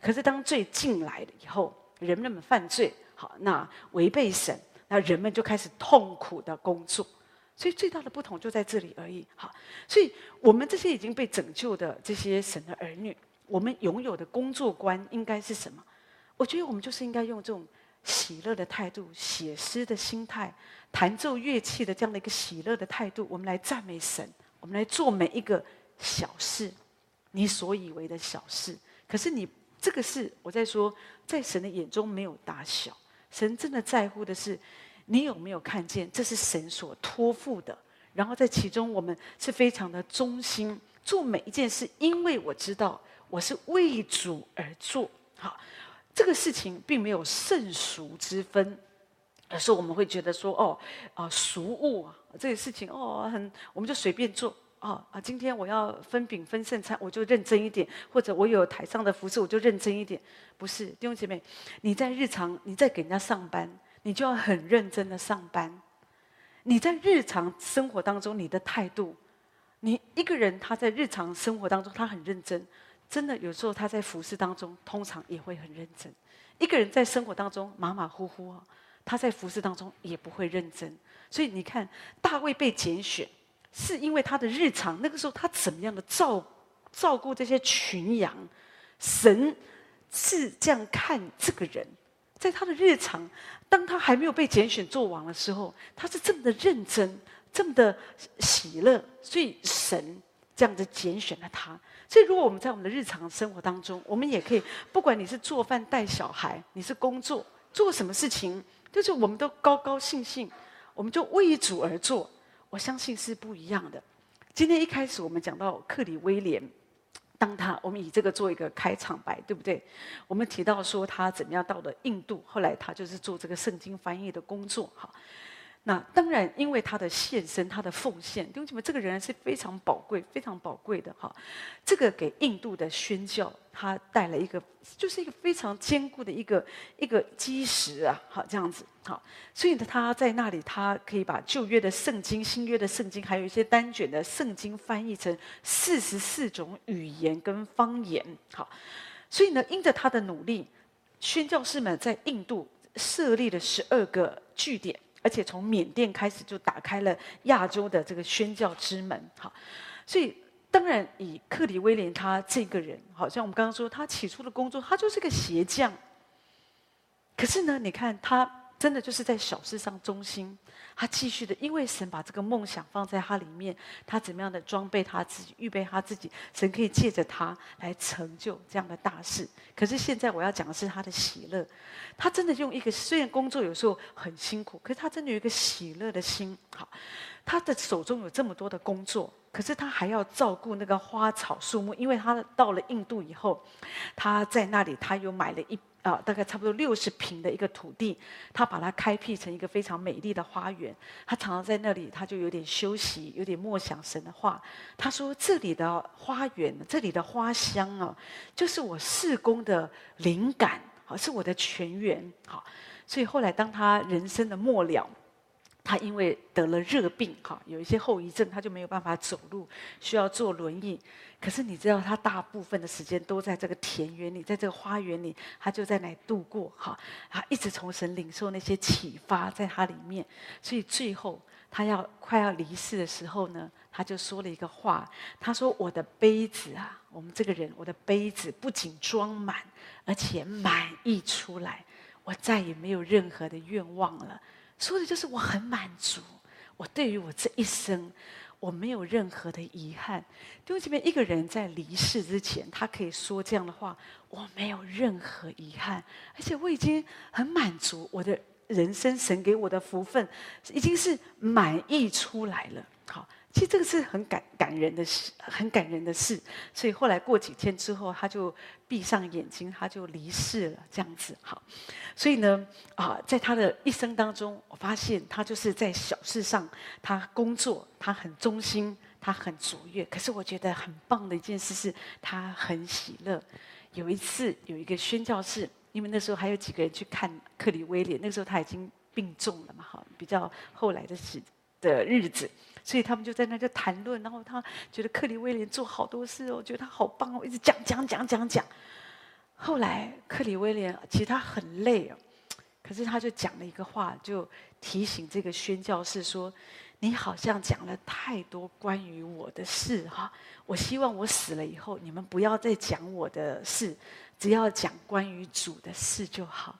可是当罪进来了以后，人们犯罪，好，那违背神，那人们就开始痛苦的工作。所以最大的不同就在这里而已。好，所以我们这些已经被拯救的这些神的儿女，我们拥有的工作观应该是什么？我觉得我们就是应该用这种喜乐的态度、写诗的心态、弹奏乐器的这样的一个喜乐的态度，我们来赞美神，我们来做每一个小事，你所以为的小事。可是你这个事，我在说，在神的眼中没有大小，神真的在乎的是。你有没有看见？这是神所托付的。然后在其中，我们是非常的忠心，做每一件事，因为我知道我是为主而做。好，这个事情并没有圣俗之分，而是我们会觉得说，哦，啊，俗物啊，这个事情哦，很，我们就随便做。哦啊，今天我要分饼分圣餐，我就认真一点；或者我有台上的服侍，我就认真一点。不是，弟兄姐妹，你在日常，你在给人家上班。你就要很认真的上班，你在日常生活当中，你的态度，你一个人他在日常生活当中他很认真，真的有时候他在服侍当中通常也会很认真。一个人在生活当中马马虎虎，他在服侍当中也不会认真。所以你看，大卫被拣选，是因为他的日常那个时候他怎么样的照照顾这些群羊，神是这样看这个人。在他的日常，当他还没有被拣选做王的时候，他是这么的认真，这么的喜乐，所以神这样子拣选了他。所以，如果我们在我们的日常生活当中，我们也可以，不管你是做饭、带小孩，你是工作，做什么事情，就是我们都高高兴兴，我们就为主而做。我相信是不一样的。今天一开始我们讲到克里威廉。当他，我们以这个做一个开场白，对不对？我们提到说他怎么样到了印度，后来他就是做这个圣经翻译的工作，哈。那当然，因为他的献身，他的奉献，弟兄姐妹，这个人是非常宝贵、非常宝贵的哈。这个给印度的宣教，他带来一个，就是一个非常坚固的一个一个基石啊，好这样子，好。所以呢，他在那里，他可以把旧约的圣经、新约的圣经，还有一些单卷的圣经翻译成四十四种语言跟方言，好。所以呢，因着他的努力，宣教士们在印度设立了十二个据点。而且从缅甸开始就打开了亚洲的这个宣教之门，哈，所以当然以克里威廉他这个人，好像我们刚刚说他起初的工作，他就是个鞋匠。可是呢，你看他。真的就是在小事上忠心，他继续的，因为神把这个梦想放在他里面，他怎么样的装备他自己，预备他自己，神可以借着他来成就这样的大事。可是现在我要讲的是他的喜乐，他真的用一个虽然工作有时候很辛苦，可是他真的有一个喜乐的心。好，他的手中有这么多的工作，可是他还要照顾那个花草树木，因为他到了印度以后，他在那里他又买了一。啊，大概差不多六十平的一个土地，他把它开辟成一个非常美丽的花园。他常常在那里，他就有点休息，有点默想神的话。他说：“这里的花园，这里的花香啊，就是我事工的灵感，好，是我的泉源。”好，所以后来当他人生的末了。他因为得了热病，哈，有一些后遗症，他就没有办法走路，需要坐轮椅。可是你知道，他大部分的时间都在这个田园里，在这个花园里，他就在那度过，哈，他一直从神领受那些启发，在他里面。所以最后他要快要离世的时候呢，他就说了一个话，他说：“我的杯子啊，我们这个人，我的杯子不仅装满，而且满溢出来，我再也没有任何的愿望了。”说的就是我很满足，我对于我这一生，我没有任何的遗憾。弟兄姐妹，一个人在离世之前，他可以说这样的话：我没有任何遗憾，而且我已经很满足，我的人生神给我的福分已经是满溢出来了。好。其实这个是很感感人的事，很感人的事。所以后来过几天之后，他就闭上眼睛，他就离世了，这样子。好，所以呢，啊，在他的一生当中，我发现他就是在小事上，他工作，他很忠心，他很卓越。可是我觉得很棒的一件事是，他很喜乐。有一次有一个宣教士，因为那时候还有几个人去看克里威廉，那个时候他已经病重了嘛，哈，比较后来的时的日子，所以他们就在那就谈论，然后他觉得克里威廉做好多事哦，觉得他好棒哦，一直讲讲讲讲讲。后来克里威廉其实他很累哦。可是他就讲了一个话，就提醒这个宣教士说：“你好像讲了太多关于我的事哈，我希望我死了以后，你们不要再讲我的事，只要讲关于主的事就好。”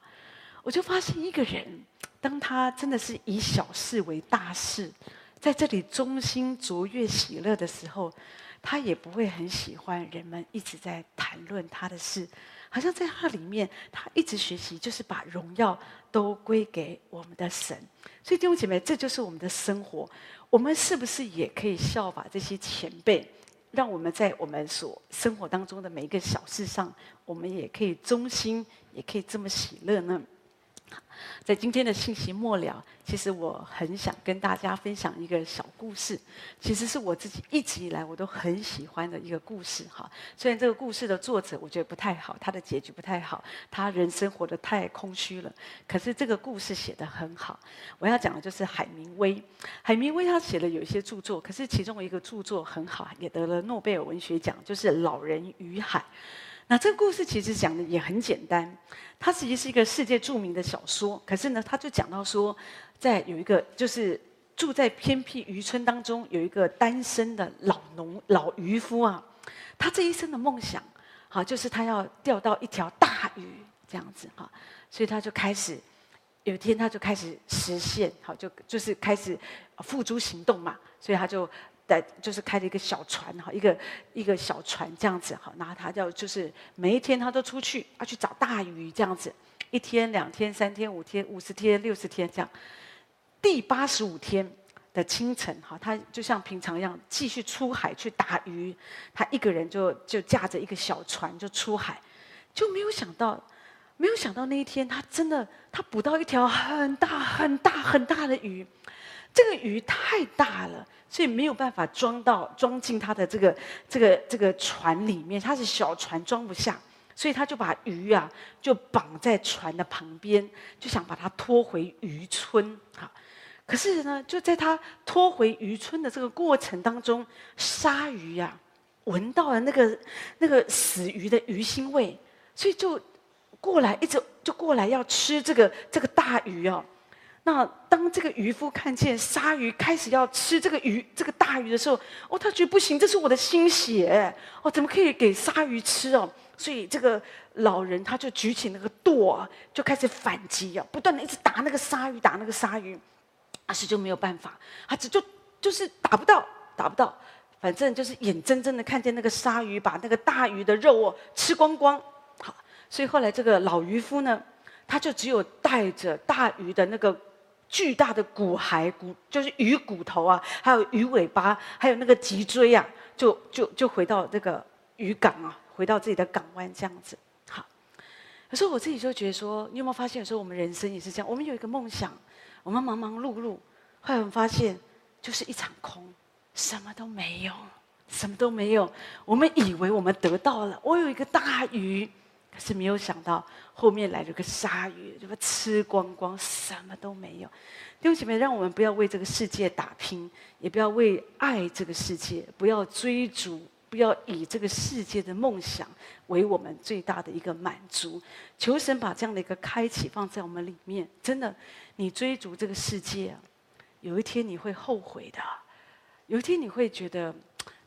我就发现一个人，当他真的是以小事为大事，在这里忠心卓越喜乐的时候，他也不会很喜欢人们一直在谈论他的事。好像在他里面，他一直学习，就是把荣耀都归给我们的神。所以弟兄姐妹，这就是我们的生活。我们是不是也可以效法这些前辈，让我们在我们所生活当中的每一个小事上，我们也可以忠心，也可以这么喜乐呢？在今天的信息末了，其实我很想跟大家分享一个小故事，其实是我自己一直以来我都很喜欢的一个故事哈。虽然这个故事的作者我觉得不太好，他的结局不太好，他人生活得太空虚了。可是这个故事写得很好。我要讲的就是海明威。海明威他写了有一些著作，可是其中一个著作很好，也得了诺贝尔文学奖，就是《老人与海》。那这个故事其实讲的也很简单，它其实是一个世界著名的小说。可是呢，他就讲到说，在有一个就是住在偏僻渔村当中，有一个单身的老农老渔夫啊，他这一生的梦想，好就是他要钓到一条大鱼这样子哈，所以他就开始有一天他就开始实现，好就就是开始付诸行动嘛，所以他就。在就是开了一个小船哈，一个一个小船这样子哈，然后他就就是每一天他都出去要去找大鱼这样子，一天两天三天五天五十天六十天这样，第八十五天的清晨哈，他就像平常一样继续出海去打鱼，他一个人就就驾着一个小船就出海，就没有想到，没有想到那一天他真的他捕到一条很大很大很大的鱼。这个鱼太大了，所以没有办法装到装进他的这个这个这个船里面，他是小船装不下，所以他就把鱼啊就绑在船的旁边，就想把它拖回渔村。啊，可是呢，就在他拖回渔村的这个过程当中，鲨鱼呀、啊、闻到了那个那个死鱼的鱼腥味，所以就过来一直就过来要吃这个这个大鱼哦。那当这个渔夫看见鲨鱼开始要吃这个鱼、这个大鱼的时候，哦，他觉得不行，这是我的心血，哦，怎么可以给鲨鱼吃哦？所以这个老人他就举起那个舵，就开始反击啊，不断的一直打那个鲨鱼，打那个鲨鱼，但是就没有办法，他只就就是打不到，打不到，反正就是眼睁睁的看见那个鲨鱼把那个大鱼的肉哦吃光光。好，所以后来这个老渔夫呢，他就只有带着大鱼的那个。巨大的骨骸骨就是鱼骨头啊，还有鱼尾巴，还有那个脊椎啊，就就就回到这个渔港啊，回到自己的港湾这样子。好，可是我自己就觉得说，你有没有发现，有时候我们人生也是这样？我们有一个梦想，我们忙忙碌碌，后来我们发现就是一场空，什么都没有，什么都没有。我们以为我们得到了，我有一个大鱼。可是没有想到，后面来了个鲨鱼，就把吃光光，什么都没有。弟兄姐妹，让我们不要为这个世界打拼，也不要为爱这个世界，不要追逐，不要以这个世界的梦想为我们最大的一个满足。求神把这样的一个开启放在我们里面。真的，你追逐这个世界啊，有一天你会后悔的。有一天你会觉得，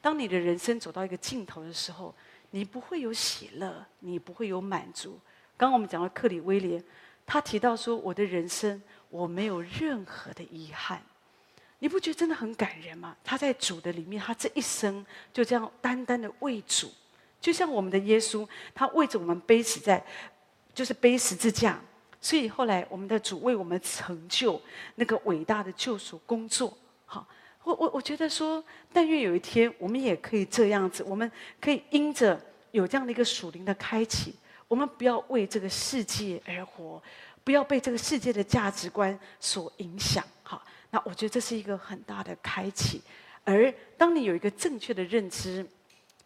当你的人生走到一个尽头的时候。你不会有喜乐，你不会有满足。刚刚我们讲到克里威廉，他提到说：“我的人生我没有任何的遗憾。”你不觉得真的很感人吗？他在主的里面，他这一生就这样单单的为主，就像我们的耶稣，他为着我们背死在，就是背十字架。所以后来我们的主为我们成就那个伟大的救赎工作。好。我我我觉得说，但愿有一天我们也可以这样子，我们可以因着有这样的一个属灵的开启，我们不要为这个世界而活，不要被这个世界的价值观所影响。好，那我觉得这是一个很大的开启。而当你有一个正确的认知，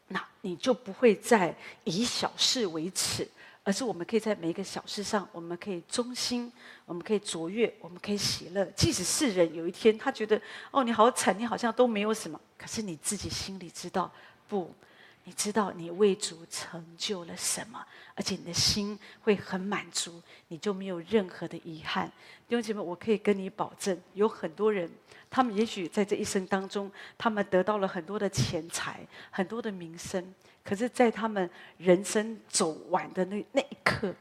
那你就不会再以小事为耻。而是我们可以在每一个小事上，我们可以忠心，我们可以卓越，我们可以喜乐。即使世人有一天他觉得哦，你好惨，你好像都没有什么，可是你自己心里知道，不，你知道你为主成就了什么，而且你的心会很满足，你就没有任何的遗憾。弟兄姐妹，我可以跟你保证，有很多人，他们也许在这一生当中，他们得到了很多的钱财，很多的名声。可是，在他们人生走完的那那一刻，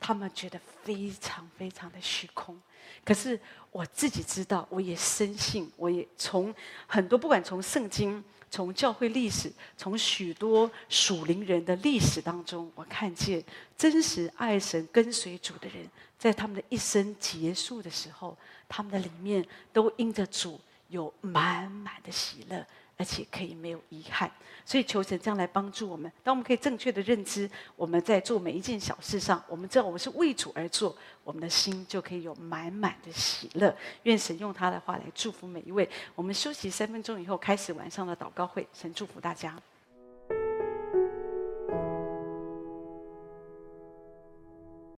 他们觉得非常非常的虚空。可是我自己知道，我也深信，我也从很多不管从圣经、从教会历史、从许多属灵人的历史当中，我看见真实爱神、跟随主的人，在他们的一生结束的时候，他们的里面都因着主有满满的喜乐。而且可以没有遗憾，所以求神这样来帮助我们。当我们可以正确的认知，我们在做每一件小事上，我们知道我们是为主而做，我们的心就可以有满满的喜乐。愿神用他的话来祝福每一位。我们休息三分钟以后，开始晚上的祷告会。神祝福大家。